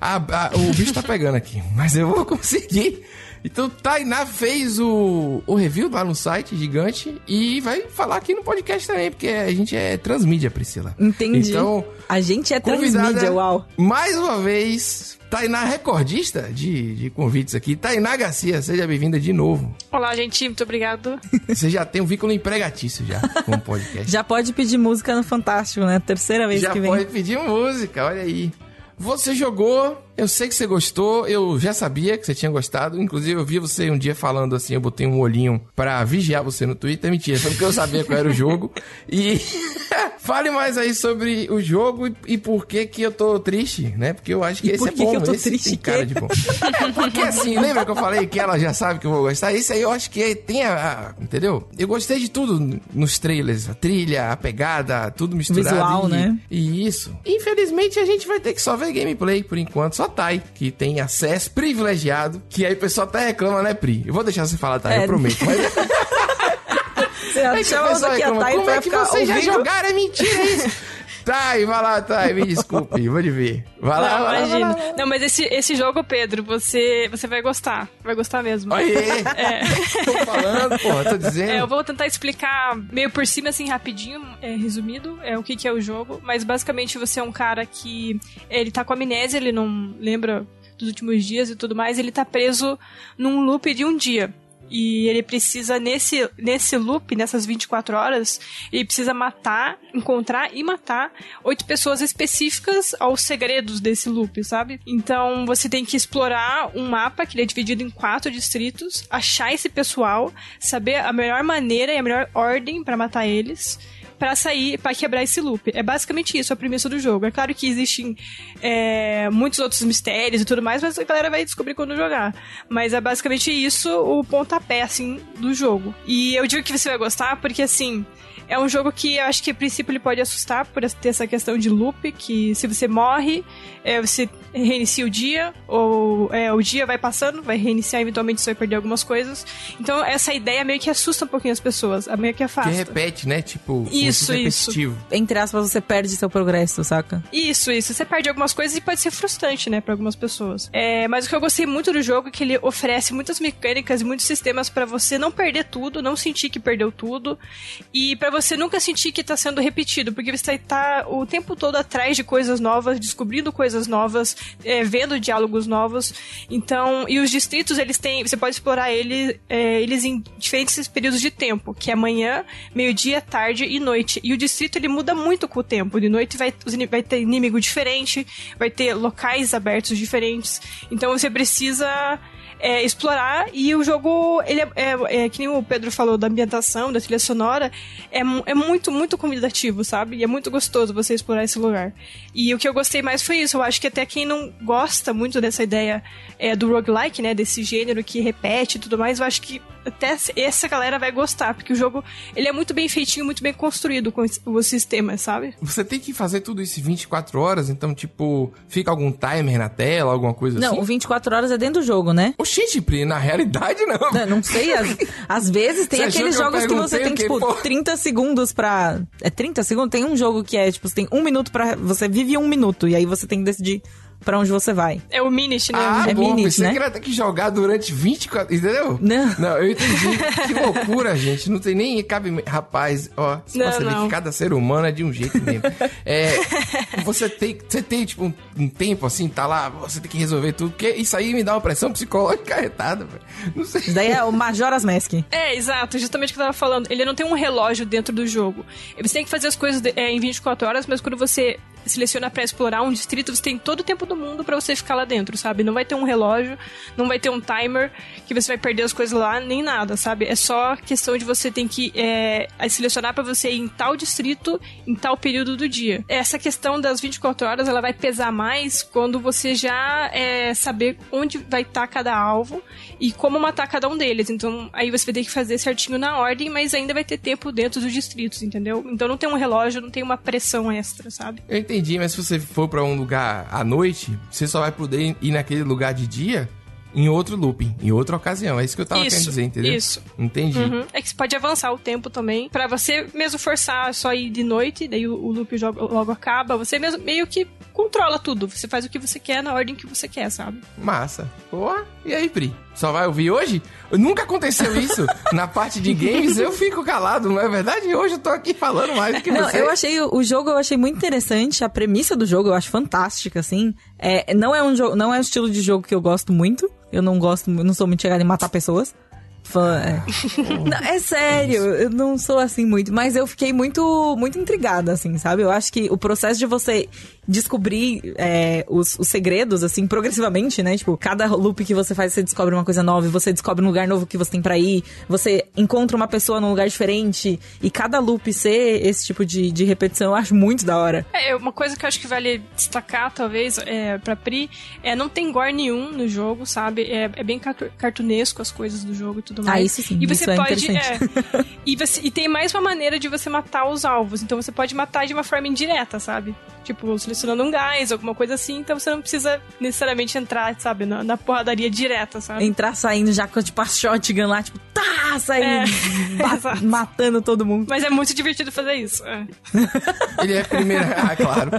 A- a- o bicho tá pegando aqui, mas eu vou conseguir. Então, Tainá fez o, o review lá no site gigante e vai falar aqui no podcast também, porque a gente é transmídia, Priscila. Entendi. Então, a gente é transmídia, uau. mais uma vez, Tainá recordista de, de convites aqui. Tainá Garcia, seja bem-vinda de novo. Olá, gente, muito obrigado. Você já tem um vínculo empregatício já com o podcast. Já pode pedir música no Fantástico, né? Terceira vez Já que vem. pode pedir música, olha aí. Você jogou, eu sei que você gostou, eu já sabia que você tinha gostado. Inclusive, eu vi você um dia falando assim, eu botei um olhinho pra vigiar você no Twitter. Mentira, foi porque eu sabia qual era o jogo. E fale mais aí sobre o jogo e, e por que que eu tô triste, né? Porque eu acho que E esse é bom. que eu tô esse triste tem cara de bom. É porque assim, lembra que eu falei que ela já sabe que eu vou gostar? Esse aí eu acho que tem a, a- entendeu? Eu gostei de tudo nos trailers, a trilha, a pegada, tudo misturado. Visual, e, né? e isso. Infelizmente, a gente vai ter que só ver gameplay por enquanto. Só Thay, que tem acesso privilegiado. Que aí o pessoal até reclama, né, Pri? Eu vou deixar você falar, Thay, É. eu prometo. Mas Você é chama reclama. Thay Como é que ficar vocês já ouvindo. jogaram? É mentira isso. Thay, vai lá, Thay, me desculpe. Vou te ver. Vai lá, Não, vai lá, vai imagina. lá. Não, mas esse, esse jogo, Pedro, você, você vai gostar. Vai gostar mesmo. Aí, tô falando, porra, tô dizendo. É, eu vou tentar explicar meio por cima, assim, rapidinho, é, resumido, é, o que, que é o jogo. Mas basicamente você é um cara que. Ele tá com amnésia, ele não lembra dos últimos dias e tudo mais, ele tá preso num loop de um dia. E ele precisa, nesse, nesse loop, nessas 24 horas, ele precisa matar, encontrar e matar oito pessoas específicas aos segredos desse loop, sabe? Então você tem que explorar um mapa que ele é dividido em quatro distritos, achar esse pessoal, saber a melhor maneira e a melhor ordem pra matar eles. Pra sair, pra quebrar esse loop. É basicamente isso a premissa do jogo. É claro que existem é, muitos outros mistérios e tudo mais, mas a galera vai descobrir quando jogar. Mas é basicamente isso o pontapé, assim, do jogo. E eu digo que você vai gostar porque, assim, é um jogo que eu acho que a princípio ele pode assustar por ter essa questão de loop, que se você morre, é, você reinicia o dia, ou é, o dia vai passando, vai reiniciar, eventualmente você vai perder algumas coisas. Então essa ideia meio que assusta um pouquinho as pessoas, a meio que Que afasta. repete, né? Tipo, se Isso, fosse isso. repetitivo. Entre aspas, você perde seu progresso, saca? Isso, isso. Você perde algumas coisas e pode ser frustrante, né, pra algumas pessoas. É, mas o que eu gostei muito do jogo é que ele oferece muitas mecânicas e muitos sistemas pra você não perder tudo, não sentir que perdeu tudo e pra você nunca sentir que tá sendo repetido, porque você tá o tempo todo atrás de coisas novas, descobrindo coisas novas, é, vendo diálogos novos. Então, e os distritos, eles têm, você pode explorar ele, é, eles em diferentes períodos de tempo, que é manhã, meio-dia, tarde e noite. E o distrito ele muda muito com o tempo. De noite vai, vai ter inimigo diferente, vai ter locais abertos diferentes. Então você precisa é, explorar e o jogo, ele é, é- é que nem o Pedro falou da ambientação, da trilha sonora, é, é muito, muito convidativo, sabe? E é muito gostoso você explorar esse lugar. E o que eu gostei mais foi isso. Eu acho que até quem não gosta muito dessa ideia é, do roguelike, né? Desse gênero que repete e tudo mais, eu acho que até essa galera vai gostar, porque o jogo ele é muito bem feitinho, muito bem construído com os sistemas, sabe? Você tem que fazer tudo isso em 24 horas, então, tipo, fica algum timer na tela, alguma coisa Não, assim? o 24 horas é dentro do jogo, né? Oxente, Pri, na realidade não. Não, não sei, às, às vezes tem Você aqueles que jogos que você tem, o quê, tipo, pô? 30 segundos pra. É 30 segundos? Tem um jogo que é, tipo, você tem um minuto pra. Você vive um minuto e aí você tem que decidir pra onde você vai. É o Minit, né? Ah, É bom, pensei né? que era ter que jogar durante 24, entendeu? Não. Não, eu entendi. que loucura, gente. Não tem nem cabimento. Rapaz, ó, se Não, você vê não. que cada ser humano é de um jeito mesmo. É, você tem, você tem tipo, um, um tempo assim, tá lá, você tem que resolver tudo, porque isso aí me dá uma pressão psicológica arretada, velho. Não sei. Isso daí é o Majora's Mask. É, exato, justamente o que eu tava falando. Ele não tem um relógio dentro do jogo. Você tem que fazer as coisas de- é, em 24 horas, mas quando você seleciona pra explorar um distrito, você tem todo o tempo do mundo pra você ficar lá dentro, sabe? Não vai ter um relógio, não vai ter um timer que você vai perder as coisas lá, nem nada, sabe? É só questão de você tem que é, selecionar pra você ir em tal distrito, em tal período do dia. Essa questão das 24 horas, ela vai pesar mais quando você já é, saber onde vai estar cada alvo e como matar cada um deles. Então, aí você vai ter que fazer certinho na ordem, mas ainda vai ter tempo dentro dos distritos, entendeu? Então não tem um relógio, não tem uma pressão extra, sabe? Eu entendi, mas se você for pra um lugar à noite, você só vai poder ir naquele lugar de dia em outro looping, em outra ocasião. É isso que eu tava Isso, querendo dizer, entendeu? isso. Entendi. Uhum. É que você pode avançar o tempo também, Pra você mesmo forçar só ir de noite, daí o, o loop logo acaba. Você mesmo meio que controla tudo. Você faz o que você quer na ordem que você quer, sabe? Massa. Pô, e aí, Pri? Só vai ouvir hoje? Nunca aconteceu isso na parte de games, eu fico calado, não é verdade? Hoje eu tô aqui falando mais do que Não, você. eu achei o jogo eu achei muito interessante, a premissa do jogo eu acho fantástica, assim. É, não é um jogo, não é um estilo de jogo que eu gosto muito. Eu não gosto, eu não sou muito chegada em matar pessoas. Fã, é. Não, é sério, eu não sou assim muito, mas eu fiquei muito, muito intrigada, assim, sabe? Eu acho que o processo de você descobrir é, os, os segredos, assim, progressivamente, né? Tipo, cada loop que você faz, você descobre uma coisa nova, você descobre um lugar novo que você tem pra ir, você encontra uma pessoa num lugar diferente, e cada loop ser esse tipo de, de repetição, eu acho muito da hora. É, uma coisa que eu acho que vale destacar, talvez, é, pra Pri, é não tem gore nenhum no jogo, sabe? É, é bem cartu- cartunesco as coisas do jogo e tudo mais. Ah, isso sim, E você isso é pode. interessante. é, e, você, e tem mais uma maneira de você matar os alvos. Então você pode matar de uma forma indireta, sabe? Tipo, selecionando um gás, alguma coisa assim. Então você não precisa necessariamente entrar, sabe, na, na porradaria direta, sabe? Entrar saindo já com, tipo, a shotgun lá, tipo, tá, saindo, É, matando todo mundo. Mas é muito divertido fazer isso. é. Ele é primeira. ah, claro.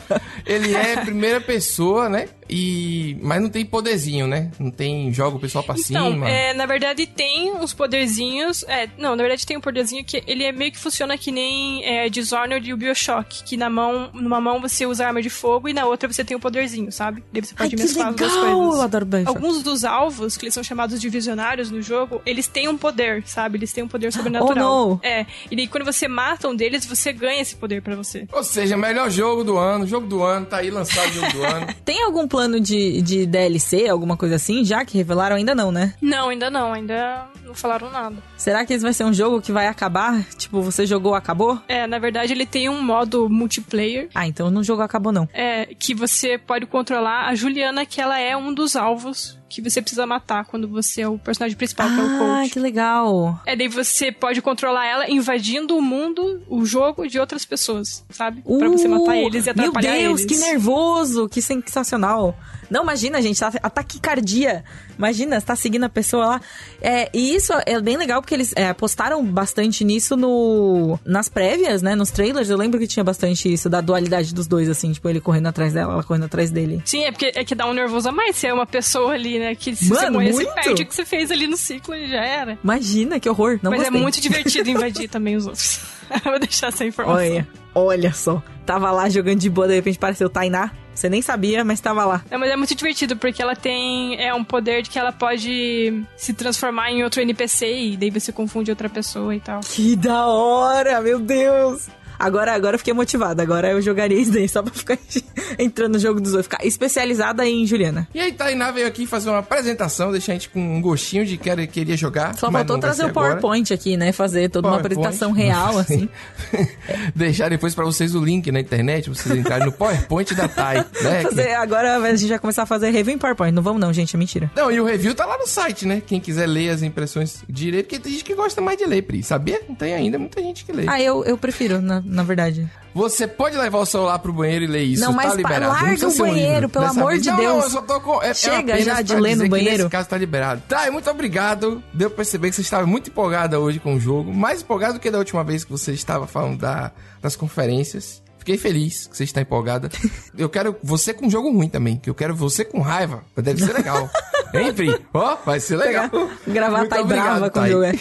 Ele é primeira pessoa, né? E. Mas não tem poderzinho, né? Não tem joga o pessoal pra Então, cima. é, na verdade tem uns poderzinhos. É, não, na verdade tem um poderzinho que ele é meio que funciona que nem é, Dishonored e o Bioshock. Que na mão, numa mão você usa arma de fogo e na outra você tem o poderzinho, sabe? Daí você pode mesclar as duas coisas. Eu adoro Bioshock. Alguns dos alvos, que eles são chamados de visionários no jogo, eles têm um poder, sabe? Eles têm um poder sobrenatural. Oh, não. É. E daí quando você mata um deles, você ganha esse poder pra você. Ou seja, melhor jogo do ano, jogo do ano, tá aí lançado o jogo do ano. Tem algum plano de, de DLC, alguma coisa assim, já que revelaram? Ainda não, né? Não, ainda não, ainda não falaram nada. Será que esse vai ser um jogo que vai acabar? Tipo, você jogou, acabou? É, na verdade ele tem um modo multiplayer Ah, então não jogou, acabou não. é, que você pode controlar a Juliana, que ela é um dos alvos que você precisa matar quando você é o personagem principal, que é o Ah, coach. que legal. É, daí você pode controlar ela invadindo o mundo, o jogo de outras pessoas, sabe? pra você matar eles e atrapalhar Uh, Meu Deus, eles. que nervoso, que sensacional. Não, imagina, gente, tá, a taquicardia. Imagina, você tá seguindo a pessoa lá. É, e isso é bem legal porque eles é, apostaram bastante nisso no nas prévias, né? Nos trailers. Eu lembro que tinha bastante isso, da dualidade dos dois, assim, tipo, ele correndo atrás dela, ela correndo atrás dele. Sim, é porque é que dá um nervoso a mais se é uma pessoa ali, né? Que se Mano, você muito. perde o que você fez ali no ciclo e já era. Imagina, que horror. Não Mas gostei. é muito divertido invadir também os outros. Vou deixar essa informação. Olha, olha só. Tava lá jogando de boa, de repente apareceu Tainá. Você nem sabia, mas tava lá. É, mas é muito divertido, porque ela tem é um poder de que ela pode se transformar em outro NPC e daí você confunde outra pessoa e tal. Que da hora, meu Deus. Agora, agora eu fiquei motivada. Agora eu jogaria isso daí só pra ficar entrando no jogo dos outros. Ficar especializada em Juliana. E aí, Tainá veio aqui fazer uma apresentação, deixar a gente com um gostinho de que queria jogar. Só faltou trazer o PowerPoint aqui, né? Fazer toda uma apresentação real, assim. Deixar depois pra vocês o link na internet, pra vocês entrarem no PowerPoint da Tai, né? Fazer- agora a gente vai começar a fazer review em PowerPoint. Não vamos não, gente, é mentira. Não, e o review tá lá no site, né? Quem quiser ler as impressões direito, porque tem gente que gosta mais de ler, Pri. Sabia? Não tem ainda muita gente que lê. Ah, eu, eu prefiro, na, na verdade. Você pode levar o celular pro banheiro e ler isso, Não, mas tá liberado. larga o um banheiro, pelo amor vez- de não, Deus. Não, eu só tô com... É, é Chega apenas já de ler no banheiro. Nesse caso tá liberado. Tá, e muito obrigado. Deu pra perceber que você estava muito empolgada hoje com o jogo. Mais empolgado do que da última vez que você estava falando da, das conferências. Fiquei feliz que você está empolgada. Eu quero você com um jogo ruim também, que eu quero você com raiva. Deve ser legal. hein, Pri? Ó, vai ser legal. Gravar Muito Thay obrigado, brava com o jogo. é.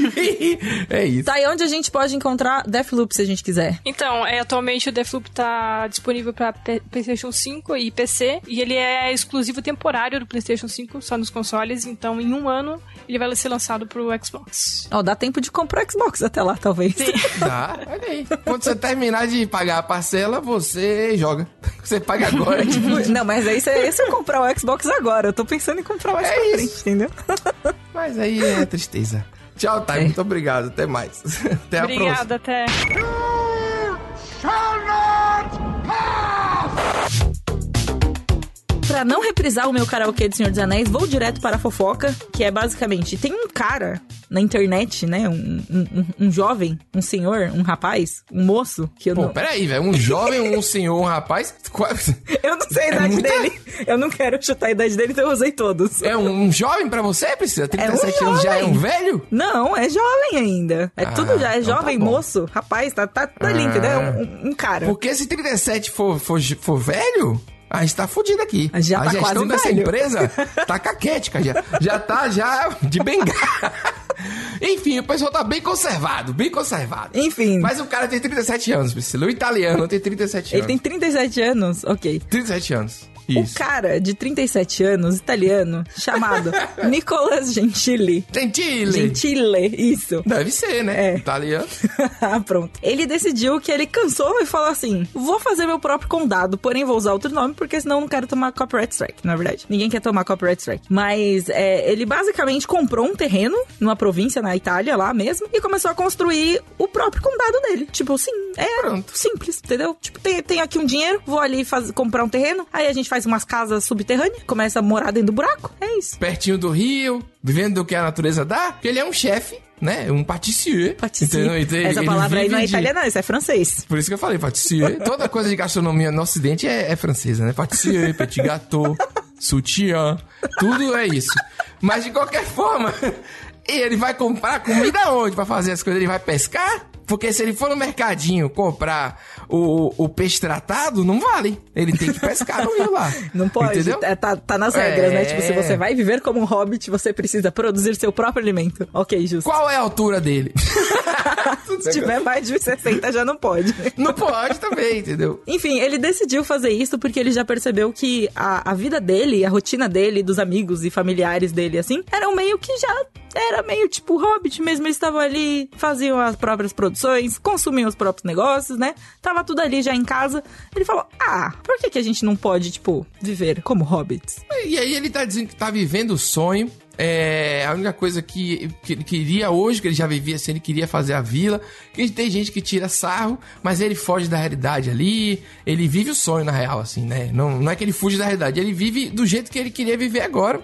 é isso. Tá, e onde a gente pode encontrar Deathloop se a gente quiser? Então, é, atualmente o Deathloop tá disponível para PlayStation 5 e PC, e ele é exclusivo temporário do PlayStation 5, só nos consoles, então em um ano ele vai ser lançado pro Xbox. Ó, dá tempo de comprar o Xbox até lá, talvez. Tá, olha aí. Quando você terminar de pagar a parcela, você joga. Você paga agora. tipo, Não, mas aí se, se eu comprar o Xbox agora, eu tô pensando em comprar mais É pra isso. frente, entendeu? Mas aí é tristeza. Tchau, Thay. É. Muito obrigado. Até mais. Até a próxima. Obrigada, até. Pra não reprisar o meu karaokê do Senhor dos Anéis, vou direto para a fofoca, que é basicamente, tem um cara na internet, né, um, um, um- jovem, um senhor, um rapaz, um moço, que eu Pô, não... peraí, velho. Um jovem, um senhor, um rapaz. Qual- Eu não sei a idade muita- dele. Eu não quero chutar a idade dele, então eu usei todos. É um, jovem pra você, Priscila? 37 É um anos já é um velho? Não, é jovem ainda. É Ah, tudo já. É então tá jovem, bom. moço, rapaz, tá, tá, tá Ah. entendeu? É um, um cara. Porque se 37 for, for, for velho, a gente tá fudido aqui. Já a tá gestão quase dessa velho. empresa tá caquética já. Já tá já de bengala. Enfim, o pessoal tá bem conservado, bem conservado. Enfim, Mas o cara tem 37 anos, Priscila. O italiano tem 37 ele anos. tem 37 anos, ok. 37 anos. O Isso. cara de 37 anos, italiano, chamado Nicolas Gentili. Gentile. Gentile, isso. Deve ser, né? É. Italiano. Ah, Pronto. Ele decidiu que ele cansou e falou assim: vou fazer meu próprio condado, porém vou usar outro nome, porque senão eu não quero tomar copyright strike, na verdade. Ninguém quer tomar copyright strike. Mas é, ele basicamente comprou um terreno numa província na Itália, lá mesmo, e começou a construir o próprio condado dele. Tipo, sim, é Pronto. simples, entendeu? Tipo, tem, tem aqui um dinheiro, vou ali faz- comprar um terreno, aí a gente faz umas casas subterrâneas, começa a morar dentro do buraco. É isso. Pertinho do rio, vivendo do que a natureza dá. Porque ele é um chefe, né? Um patissier. Patissier. Então, ele- Essa palavra aí não é de- italiana, isso é francês. Por isso que eu falei patissier. Toda coisa de gastronomia no ocidente é, é francesa, né? Patissier, petit gâteau, sutiã, tudo é isso. Mas de qualquer forma, ele vai comprar comida onde pra fazer as coisas? Ele vai pescar? Porque se ele for no mercadinho comprar o, o peixe tratado, não vale. Ele tem que pescar no rio lá. Não pode. Entendeu? É, tá, tá nas regras, né? É. Tipo, se você vai viver como um hobbit, você precisa produzir seu próprio alimento. Ok, justo. Qual é a altura dele? Se tiver mais de 1,60 já não pode. Não pode também, entendeu? Enfim, ele decidiu fazer isso porque ele já percebeu que a, a vida dele, a rotina dele, dos amigos e familiares dele, assim, eram meio que já. Era meio tipo hobbit mesmo. Eles estavam ali, faziam as próprias produções, consumiam os próprios negócios, né? Tava tudo ali já em casa. Ele falou: Ah, por que, que a gente não pode, tipo, viver como hobbits? E aí ele tá dizendo que tá vivendo o sonho. É, a única coisa que, que ele queria hoje, que ele já vivia assim, ele queria fazer a vila. Que tem gente que tira sarro, mas ele foge da realidade ali. Ele vive o sonho, na real, assim, né? Não, não é que ele fuge da realidade, ele vive do jeito que ele queria viver agora.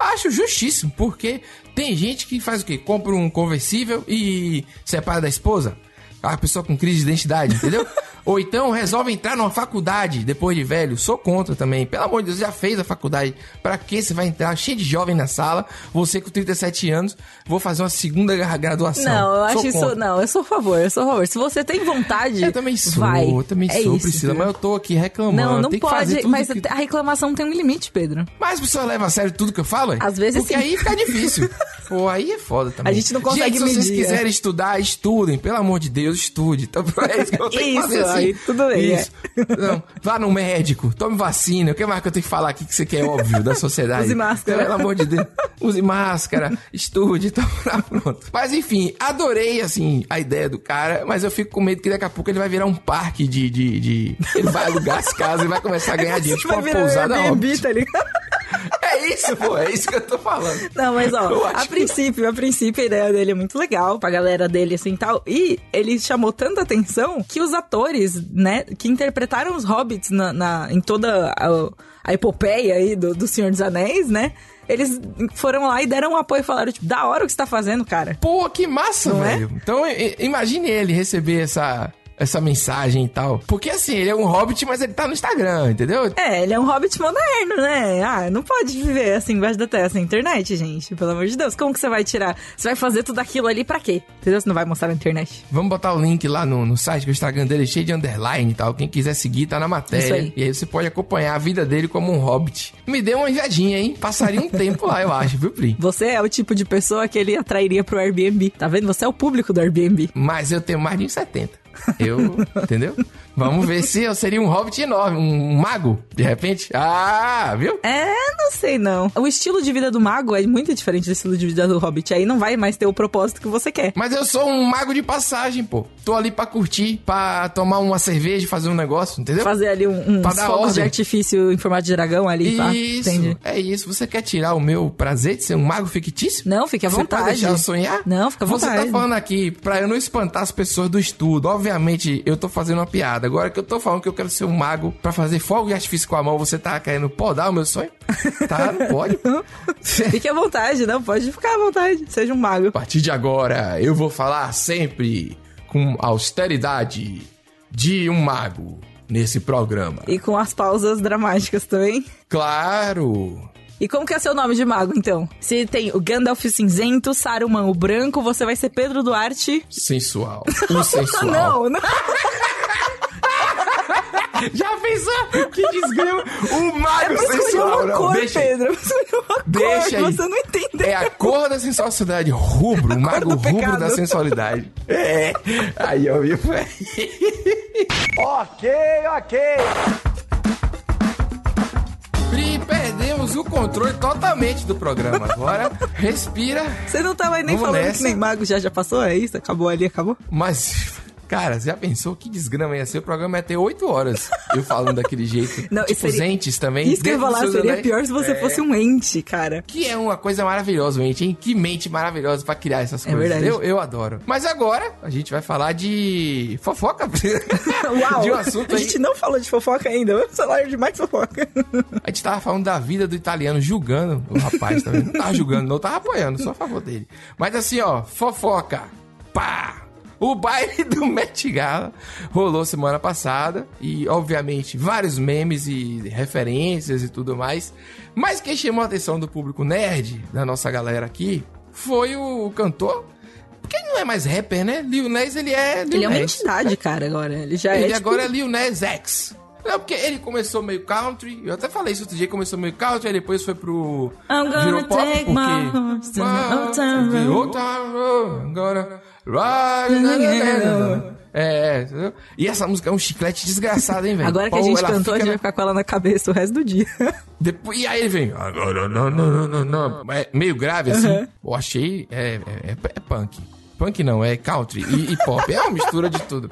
Acho justíssimo, porque tem gente que faz o quê? Compra um conversível e separa da esposa. A pessoa com crise de identidade, entendeu? Ou então resolve entrar numa faculdade depois de velho. Sou contra também. Pelo amor de Deus, já fez a faculdade. Pra que você vai entrar cheio de jovem na sala? Você com 37 anos, vou fazer uma segunda gra- graduação. Não, eu acho isso. Não, eu sou a favor, eu sou a favor. Se você tem vontade. Eu também sou, vai. eu também É sou, isso, Priscila, mas eu tô aqui reclamando. Não, não pode. Mas que... a reclamação tem um limite, Pedro. Mas a pessoa leva a sério tudo que eu falo? é? Às vezes Porque sim. aí fica difícil. Pô, aí é foda também. A gente não consegue gente, se vocês medir, é. quiserem estudar, estudem. Pelo amor de Deus, estude. Então, é isso que eu tenho que Isso, fazer assim. aí tudo bem, é. Isso. Não, vá no médico, tome vacina. O que mais que eu tenho que falar aqui que você quer óbvio da sociedade? Use máscara. Pelo amor de Deus. Use máscara, estude, então tá pronto. Mas enfim, adorei, assim, a ideia do cara, mas eu fico com medo que daqui a pouco ele vai virar um parque de... de, de- Ele vai alugar as casas e vai começar a ganhar dinheiro, tipo uma pousada Airbnb, Hobbit. tá ligado? É isso, pô, é isso que eu tô falando. Não, mas ó, a princípio, a princípio a ideia dele é muito legal pra galera dele assim tal. E ele chamou tanta atenção que os atores, né, que interpretaram os hobbits na, na- em toda a, a epopeia aí do, do Senhor dos Anéis, né? Eles foram lá e deram um apoio e falaram, tipo, da hora o que você tá fazendo, cara. Pô, que massa, Não é? velho. Então, i- imagine ele receber essa, essa mensagem e tal. Porque assim, ele é um hobbit, mas ele tá no Instagram, entendeu? É, ele é um hobbit moderno, né? Ah, não pode viver assim embaixo da terra sem internet, gente. Pelo amor de Deus. Como que você vai tirar? Você vai fazer tudo aquilo ali pra quê? Entendeu? Você não vai mostrar na internet. Vamos botar o link lá no, no site, que o Instagram dele é cheio de underline e tal. Quem quiser seguir, tá na matéria. aí. E aí você pode acompanhar a vida dele como um hobbit. Me deu uma invejinha, hein? Passaria um tempo lá, eu acho, viu, Pri? Você é o tipo de pessoa que ele atrairia pro Airbnb. Tá vendo? Você é o público do Airbnb. Mas eu tenho mais de 1,70. Eu, entendeu? Vamos ver se eu seria um hobbit enorme, um mago, de repente. Ah, viu? É, não sei não. O estilo de vida do mago é muito diferente do estilo de vida do hobbit. Aí não vai mais ter o propósito que você quer. Mas eu sou um mago de passagem, pô. Tô ali pra curtir, pra tomar uma cerveja, fazer um negócio, entendeu? Fazer ali um, dar fogos de artifício em formato de dragão ali? Isso, Entendi. é isso. Você quer tirar o meu prazer de ser um mago fictício? Não, fique à Você vontade. pode deixar eu sonhar? Não, fica à Você vontade. tá falando aqui pra eu não espantar as pessoas do estudo. Obviamente, eu tô fazendo uma piada. Agora que eu tô falando que eu quero ser um mago pra fazer fogo de artifício com a mão, você tá querendo podar o meu sonho? Tá, não pode. Fique à vontade, não? Pode ficar à vontade. Seja um mago. A partir de agora, eu vou falar sempre com austeridade de um mago nesse programa. E com as pausas dramáticas também. Claro! E como que é seu nome de mago, então? Se tem o Gandalf cinzento, Saruman o branco, você vai ser Pedro Duarte. Sensual. O sensual. Não, não. Já pensou? Que desgrama. O mago É sensual. uma cor, deixa. Pedro. É uma Deixa cor, aí. você não entendeu. É a cor da sensualidade, rubro, o mago rubro pecado. da sensualidade. É. Aí eu vi. Ok, ok. Pri, perdemos o controle totalmente do programa. Agora, respira. Você não tava aí nem Vamos falando nessa. que nem mago já, já passou? É isso? Acabou ali, acabou? Mas, cara, você já pensou que desgrama ia ser? O programa ia ter 8 horas. Eu falando daquele jeito. Não, tipo, seria- os entes também. Isso que eu ia falar, seria anéis. pior se você É. fosse um ente, cara. Que é uma coisa maravilhosa, gente, hein? Que mente maravilhosa pra criar essas É coisas. verdade. Eu, eu adoro. Mas agora, a gente vai falar de fofoca. Uau! de um assunto a aí. gente não falou de fofoca ainda. Vamos falar de mais fofoca. A gente tava falando da vida do italiano, julgando o rapaz também. Não tava julgando, não, tava apoiando, só a favor dele. Mas assim, ó, fofoca. Pá! O baile do Met Gala rolou semana passada e, obviamente, vários memes e referências e tudo mais. Mas quem chamou a atenção do público nerd, da nossa galera aqui, foi o cantor. Porque ele não é mais rapper, né? Lil Nas, ele é Lil Ele é uma Nas. entidade, cara, agora. Ele já é. Ele tipo, agora é Lil Nas X. Não, porque ele começou meio country. Eu até falei isso outro dia, começou meio country, aí depois foi pro. I'm gonna virou pop, take porque. my horse to the old town The road. old town road, I'm gonna. É, é, entendeu? E essa música é um chiclete desgraçado, hein, velho? Agora que a gente cantou, a gente vai ficar com ela na cabeça o resto do dia. Depois, e aí ele vem. Agora não, não, não, não, não. É meio grave assim. Eu achei. É, é, é- é punk. Punk não, é country e, e pop. É uma mistura de tudo.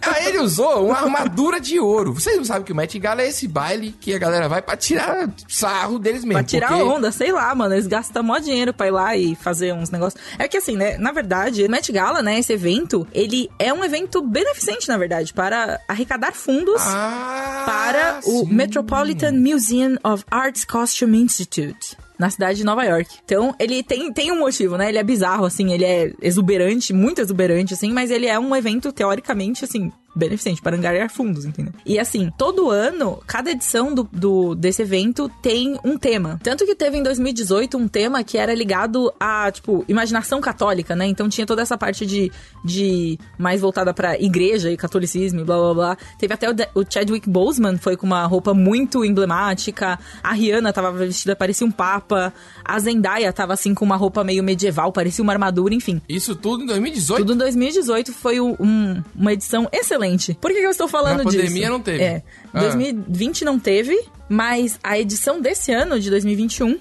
Aí ele usou uma armadura de ouro. Vocês não sabem que o Met Gala é esse baile que a galera vai pra tirar sarro deles mesmo. Pra tirar porque- onda, sei lá, mano. Eles gastam mó dinheiro pra ir lá e fazer uns negócios. É que assim, né? Na verdade, o Met Gala, né? Esse evento, ele é um evento beneficente, na verdade, para arrecadar fundos Ah, para o sim. Metropolitan Museum of Arts Costume Institute. Na cidade de Nova York. Então, ele tem, tem um motivo, né? Ele é bizarro, assim, ele é exuberante, muito exuberante, assim, mas ele é um evento, teoricamente, assim, beneficente, para angariar fundos, entendeu? E assim, todo ano, cada edição do, do, desse evento tem um tema. Tanto que teve em 2018 um tema que era ligado a, tipo, imaginação católica, né? Então tinha toda essa parte de, de mais voltada pra igreja e catolicismo e blá blá blá. Teve até o, o Chadwick Boseman, foi com uma roupa muito emblemática. A Rihanna tava vestida, parecia um papa. A Zendaya tava assim com uma roupa meio medieval, parecia uma armadura, enfim. Isso tudo em 2018? Tudo em 2018 foi um, uma edição excelente. Por que, que eu estou falando disso? pandemia não teve. É. Ah. 2020 não teve, mas a edição desse ano, de 2021,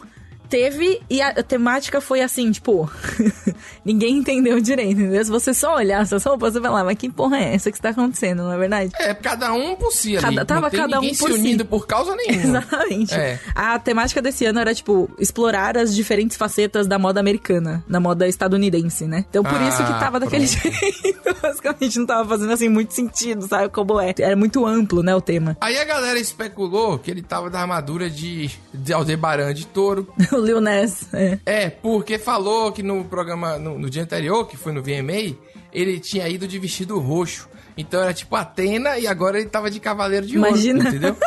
teve e a temática foi assim, tipo, ninguém entendeu direito, entendeu? Se você só olhar essas roupas, você vai lá, mas que porra é essa que está acontecendo, não é verdade? É, cada um por si ali. Cada- tava não tem cada um por se si. unindo por causa nenhuma. Exatamente. É. A temática desse ano era, tipo, explorar as diferentes facetas da moda americana, da moda estadunidense, né? Então, por Ah, isso que tava daquele pronto. jeito. Basicamente, não tava fazendo, assim, muito sentido, sabe como é? Era muito amplo, né, o tema. Aí a galera especulou que ele tava da armadura de, de Aldebaran de touro. Lil Ness, é. É, porque falou que no programa, no, no dia anterior, que foi no VMA, ele tinha ido de vestido roxo. Então era tipo Atena e agora ele tava de cavaleiro de Imagina. ouro, entendeu?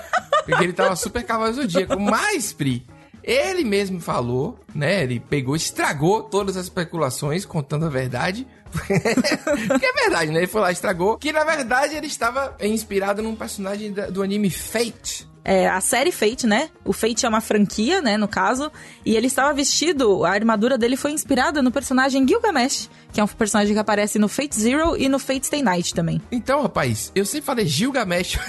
Porque ele tava super cavaleiro do zodíaco. Mas, Pri, ele mesmo falou, né? Ele pegou, estragou todas as especulações, contando a verdade. que é verdade, né? Ele foi lá e estragou. Que na verdade ele estava inspirado num personagem do anime Fate. É, a série Fate, né? O Fate é uma franquia, né, no caso. E ele estava vestido, a armadura dele foi inspirada no personagem Gilgamesh, que é um personagem que aparece no Fate Zero e no Fate Stay Night também. Então, rapaz, eu sempre falei Gilgamesh.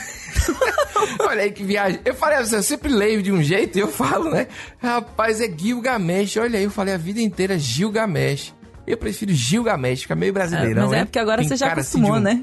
Olha aí que viagem. Eu falei, assim, eu sempre leio de um jeito e eu falo, né? Rapaz, é Gilgamesh. Olha aí, eu falei a vida inteira Gilgamesh. Eu prefiro Gilgamesh, fica meio brasileirão, Mas é né? porque agora Tem você já assim acostumou, de um- né?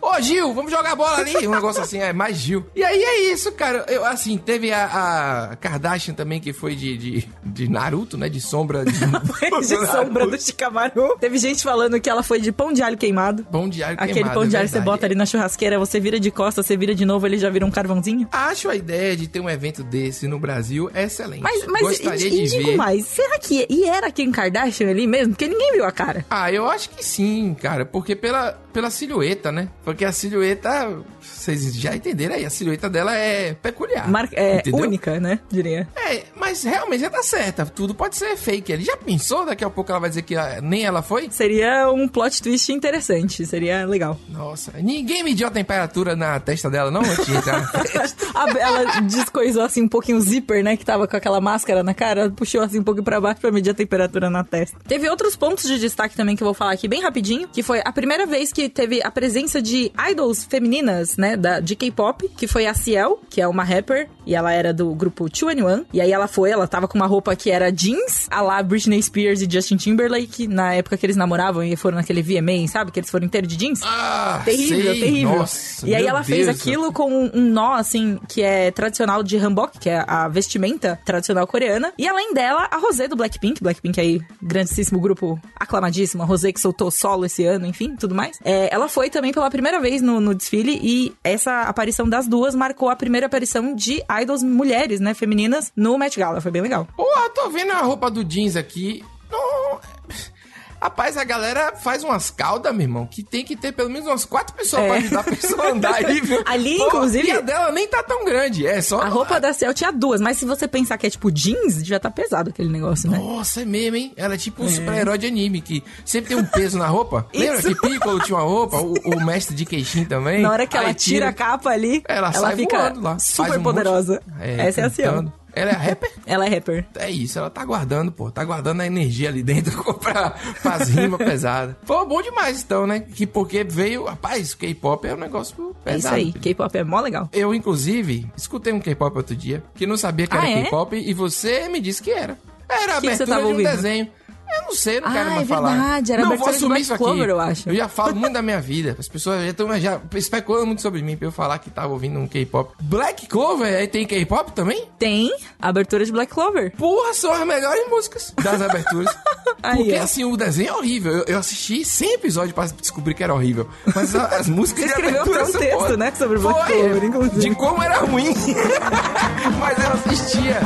Ô, Gil, vamos jogar bola ali. Um negócio assim, é mais Gil. E aí é isso, cara. Eu, assim, teve a, a Kardashian também, que foi de, de, de Naruto, né? De sombra. De, de sombra do Shikamaru. Teve gente falando que ela foi de pão de alho queimado. Pão de alho Aquele queimado, pão de é alho você verdade. bota ali na churrasqueira, você vira de costas, você vira de novo, ele já vira um carvãozinho. Acho a ideia de ter um evento desse no Brasil excelente. Mas, mas Gostaria e, de e digo ver. mais, será que e era Kim Kardashian ali mesmo? Porque ninguém viu a cara. Ah, eu acho que sim, cara. Porque pela, pela silhueta, né? Porque a silhueta, vocês já entenderam aí, a silhueta dela é peculiar. Mar- é entendeu? única, né? Diria. É, mas realmente já tá certa. Tudo pode ser fake. Ele já pensou? Daqui a pouco ela vai dizer que ah, nem ela foi? Seria um plot twist interessante, seria legal. Nossa, ninguém mediu a temperatura na testa dela, não? Antes de entrar. A- ela descoisou assim um pouquinho o zíper, né? Que tava com aquela máscara na cara, puxou assim um pouquinho pra baixo pra medir a temperatura na testa. Teve outros pontos de destaque também que eu vou falar aqui bem rapidinho, que foi a primeira vez que teve a presença de idols femininas, né? Da, de K-pop, que foi a Ciel, que é uma rapper, e ela era do grupo 2NE1. E aí ela foi, ela tava com uma roupa que era jeans, a lá Britney Spears e Justin Timberlake, na época que eles namoravam e foram naquele VMA, sabe? Que eles foram inteiros de jeans. Ah, Terrível, sei. terrível. Nossa, e aí ela fez Deus. aquilo com um um nó, assim, que é tradicional de hanbok, que é a vestimenta tradicional coreana. E além dela, a Rosé do Blackpink. Blackpink aí, grandíssimo grupo, aclamadíssimo. A Rosé que soltou solo esse ano, enfim, tudo mais. É, ela foi também pela primeira vez no, no desfile e essa aparição das duas marcou a primeira aparição de idols mulheres, né, femininas, no Met Gala. Foi bem legal. Porra, tô vendo a roupa do jeans aqui. Não... Rapaz, a galera faz umas caudas, meu irmão, que tem que ter pelo menos umas quatro pessoas É. pra ajudar a pessoa a andar aí, viu? Ali, Pô, inclusive- a dela nem tá tão grande, é só... A roupa da Ciel tinha duas, mas se você pensar que é tipo jeans, já tá pesado aquele negócio, né? Nossa, é mesmo, hein? Ela é tipo um super-herói de anime, que sempre tem um peso na roupa. Lembra que Piccolo tinha uma roupa? O, o mestre de Queixinho também? Na hora que Aí ela tira a capa ali, ela, ela, sai fica voando lá. super um poderosa. monte- Essa é a Ciel. Ela é a rapper? Ela é rapper. É isso, ela tá guardando, pô. Tá guardando a energia ali dentro pra, pras rimas pesadas. Pô, bom demais então, né? Que porque veio... Rapaz, K-pop é um negócio É isso pesado. aí. K-pop é mó legal. Eu, inclusive, escutei um K-pop outro dia, que não sabia que Ah, era é? K-pop, e você me disse que era. Era a Que que abertura tava de um ouvindo? desenho. Eu não sei, não Ah, quero mais é falar. verdade, era não, vou assumir isso aqui. Clover, eu acho. Eu já falo muito da minha vida. As pessoas já estão já especulando muito sobre mim pra eu falar que tava ouvindo um K-pop. Black Clover, aí tem K-pop também? Tem abertura de Black Clover. Porra, são as melhores músicas das aberturas. Aí, Porque, ó. assim, o desenho é horrível. Eu, eu assisti 100 episódios pra descobrir que era horrível. Mas a- as músicas Você de escreveu até um texto, né, sobre Black Foi, Clover, inclusive. De como era ruim. Mas eu assistia.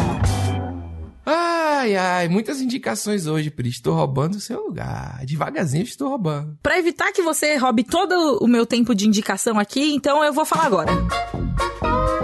Ai, Ai, ai, muitas indicações hoje, Pri. Estou roubando o seu lugar. Devagarzinho estou roubando. Pra evitar que você roube todo o meu tempo de indicação aqui, então eu vou falar agora.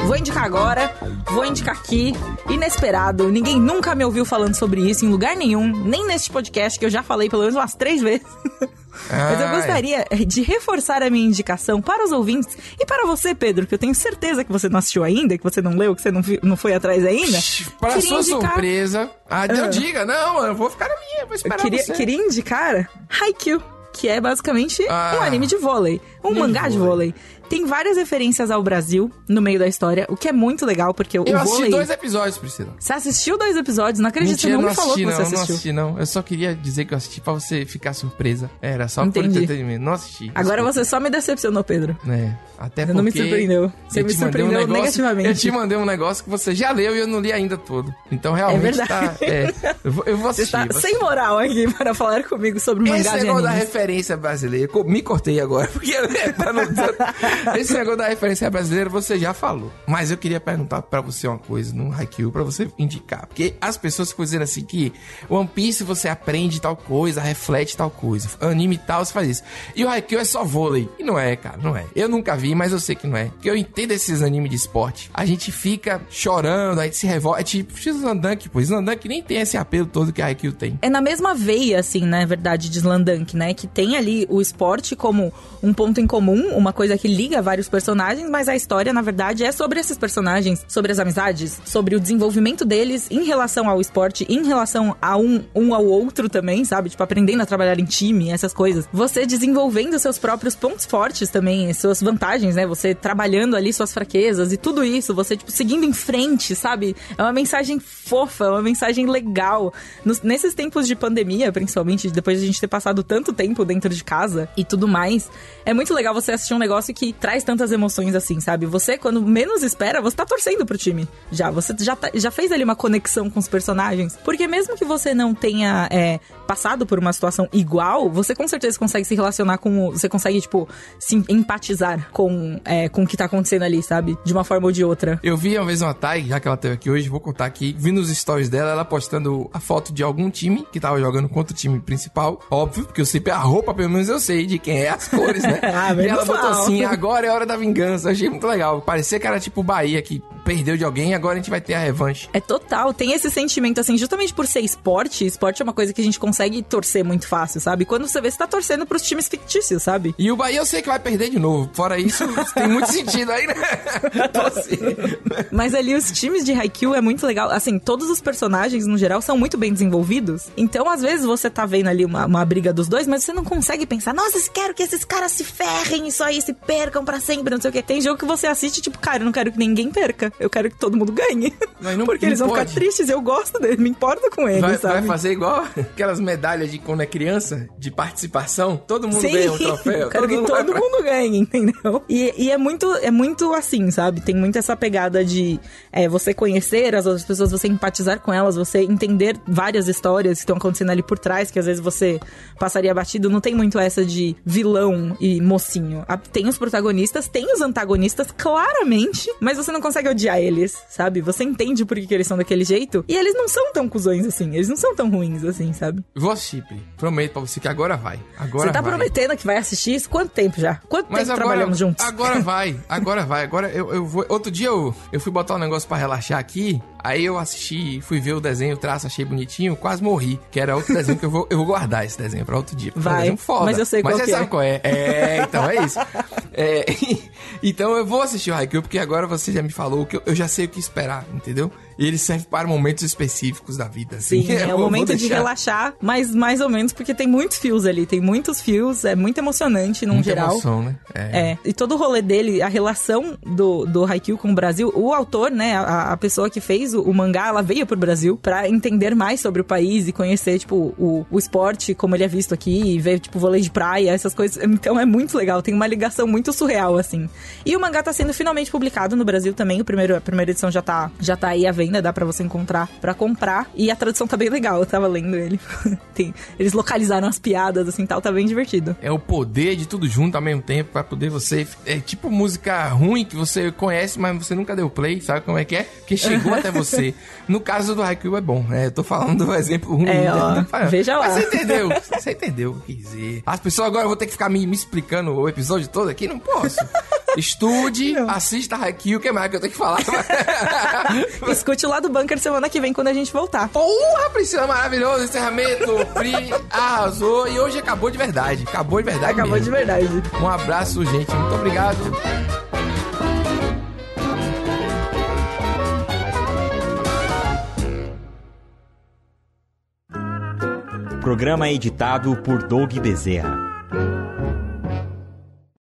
Vou indicar agora, vou indicar aqui. Inesperado, ninguém nunca me ouviu falando sobre isso em lugar nenhum, nem neste podcast que eu já falei pelo menos umas três vezes. Mas eu gostaria de reforçar a minha indicação para os ouvintes e para você, Pedro, que eu tenho certeza que você não assistiu ainda, que você não leu, que você não, não foi atrás ainda. Para sua indicar- surpresa. Ah, não Ah. diga, não, eu vou ficar na minha, vou Eu esperar queria, você. queria indicar Haikyuu, que é basicamente Ah. um anime de vôlei, um mangá de de vôlei. Tem várias referências ao Brasil no meio da história, o que é muito legal, porque o Eu assisti vôlei... dois episódios, Priscila. Você assistiu dois episódios? Não acredito, Mentira, você não não me falou assisti que não, você não assistiu. assisti não. Eu só queria dizer que eu assisti pra você ficar surpresa. Era só por Entendi. entretenimento. Não assisti. Agora desculpa. você só me decepcionou, Pedro. É, até Você não me porque surpreendeu. Você eu me surpreendeu negócio- negativamente. Eu te mandei um negócio que você já leu e eu não li ainda todo. Então realmente verdade. tá... É, eu, vou, eu vou Você assistir. está vou sem moral aqui para falar comigo sobre Esse mangás e negócio da referência brasileira, me cortei agora, porque não- esse negócio da referência brasileira você já falou. Mas eu queria perguntar pra você uma coisa no Haikyuu, pra você indicar. Porque as pessoas ficam dizendo assim que One Piece você aprende tal coisa, reflete tal coisa. Anime tal, você faz isso. E o Haikyuu é só vôlei. E não é, cara, não é. Eu nunca vi, mas eu sei que não é. Porque eu entendo esses animes de esporte. A gente fica chorando, a gente se revolta. É tipo Slandunk, pô. Slandunk nem tem esse apelo todo que a Haikyuu tem. É na mesma veia, assim, na verdade, de Slandunk, né? Que tem ali o esporte como um ponto em comum, uma coisa que liga vários personagens, mas a história, na verdade, é sobre esses personagens, sobre as amizades, sobre o desenvolvimento deles em relação ao esporte, em relação a um, um ao outro também, sabe? Tipo, aprendendo a trabalhar em time, essas coisas. Você desenvolvendo seus próprios pontos fortes também, suas vantagens, né? Você trabalhando ali suas fraquezas e tudo isso, você, tipo, seguindo em frente, sabe? É uma mensagem fofa, é uma mensagem legal. Nos- nesses tempos de pandemia, principalmente, depois de a gente ter passado tanto tempo dentro de casa e tudo mais, é muito legal você assistir um negócio que traz tantas emoções assim, sabe? Você, quando menos espera, você tá torcendo pro time. Já, você já, tá- já fez ali uma conexão com os personagens. Porque mesmo que você não tenha é, passado por uma situação igual, você com certeza consegue se relacionar com. Você consegue, tipo, se empatizar com, é, com o que tá acontecendo ali, sabe? De uma forma ou de outra. Eu vi uma vez uma Thay, já que ela teve aqui hoje, vou contar aqui. Vi nos stories dela, ela postando a foto de algum time que tava jogando contra o time principal. Óbvio, porque eu sei a roupa, pelo menos eu sei de quem é as cores, né? Ah, e ela botou assim: agora é hora da vingança. Eu achei muito legal. Parecia que era tipo o Bahia, que perdeu de alguém e agora a gente vai ter a revanche. É total, tem esse sentimento assim, justamente por ser esporte, esporte é uma coisa que a gente consegue torcer muito fácil, sabe? Quando você vê, você tá torcendo pros times fictícios, sabe? E o Bahia eu sei que vai perder de novo. Fora isso, tem muito sentido aí, né? Mas ali os times de Haikyuu é muito legal. Assim, todos os personagens, no geral, são muito bem desenvolvidos. Então, às vezes, você tá vendo ali uma, uma briga dos dois, mas você não consegue pensar, nossa, quero que esses caras se ferrem e só aí se percam pra sempre, não sei o quê. Tem jogo que você assiste, tipo, cara, eu não quero que ninguém perca. Eu quero que todo mundo ganhe. Não- Porque eles vão pode. ficar tristes, eu gosto deles, me importa com eles, Vai, sabe? vai fazer igual aquelas medalhas de quando é criança, de participação. Todo mundo Sim, ganha um troféu. eu quero que vai todo pra- mundo ganhe, entendeu? E, e é muito é muito assim, sabe? Tem muito essa pegada de é, você conhecer as outras pessoas, você empatizar com elas, você entender várias histórias que estão acontecendo ali por trás, que às vezes você passaria batido. Não tem muito essa de vilão e mocinho. Tem os protagonistas, tem os antagonistas, claramente, mas você não consegue odiar eles, sabe? Você entende por que, que eles são daquele jeito. E eles não são tão cuzões assim, eles não são tão ruins assim, sabe? Vou assistir. Prometo pra você que agora vai. Agora Você tá vai. prometendo que vai assistir isso? Quanto tempo já? Quanto Mas tempo agora, trabalhamos juntos? agora vai, agora vai. Agora eu, eu vou. Outro dia eu, eu fui botar um negócio pra relaxar aqui. Aí eu assisti, fui ver o desenho, o traço, achei bonitinho, quase morri. Que era outro desenho que eu vou, eu vou guardar esse desenho pra outro dia. é um Vai, desenho foda. mas eu sei mas qual você é. sabe qual é. É, então é isso. É, então eu vou assistir o Haikyuu, porque agora você já me falou que eu, eu já sei o que esperar, entendeu? E ele serve para momentos específicos da vida. Assim. Sim, é o momento de relaxar, mas mais ou menos porque tem muitos fios ali, tem muitos fios, é muito emocionante num Muita geral. emoção, né? É, e todo o rolê dele, a relação do, do Haikyuu com o Brasil, o autor, né, a, a pessoa que fez o, o mangá, ela veio pro Brasil pra entender mais sobre o país e conhecer, tipo, o, o esporte, como ele é visto aqui, e ver, tipo, vôlei de praia, essas coisas. Então é muito legal, tem uma ligação muito surreal, assim. E o mangá tá sendo finalmente publicado no Brasil também, o primeiro, a primeira edição já tá, já tá aí à venda. Ainda dá pra você encontrar pra comprar. E a tradução tá bem legal, eu tava lendo ele. Tem, eles localizaram as piadas, assim, tal, tá bem divertido. É o poder de tudo junto ao mesmo tempo pra poder você... É tipo música ruim que você conhece, mas você nunca deu play, sabe como é que é? Que chegou até você. No caso do Haikyuu é bom, né? Eu tô falando do exemplo ruim. É, ó, né? veja lá. Mas você entendeu, você entendeu o que dizer. As pessoas agora vão ter que ficar me, me explicando o episódio todo aqui? Não posso. Estude, assista Haikyuu, o que mais que eu tenho que falar? Escute o lado do bunker semana que vem quando a gente voltar. Porra, Priscila, maravilhoso, encerramento, Pri arrasou e hoje acabou de verdade, acabou de verdade Acabou mesmo. de verdade. Um abraço, gente, muito obrigado. Programa editado por Doug Bezerra.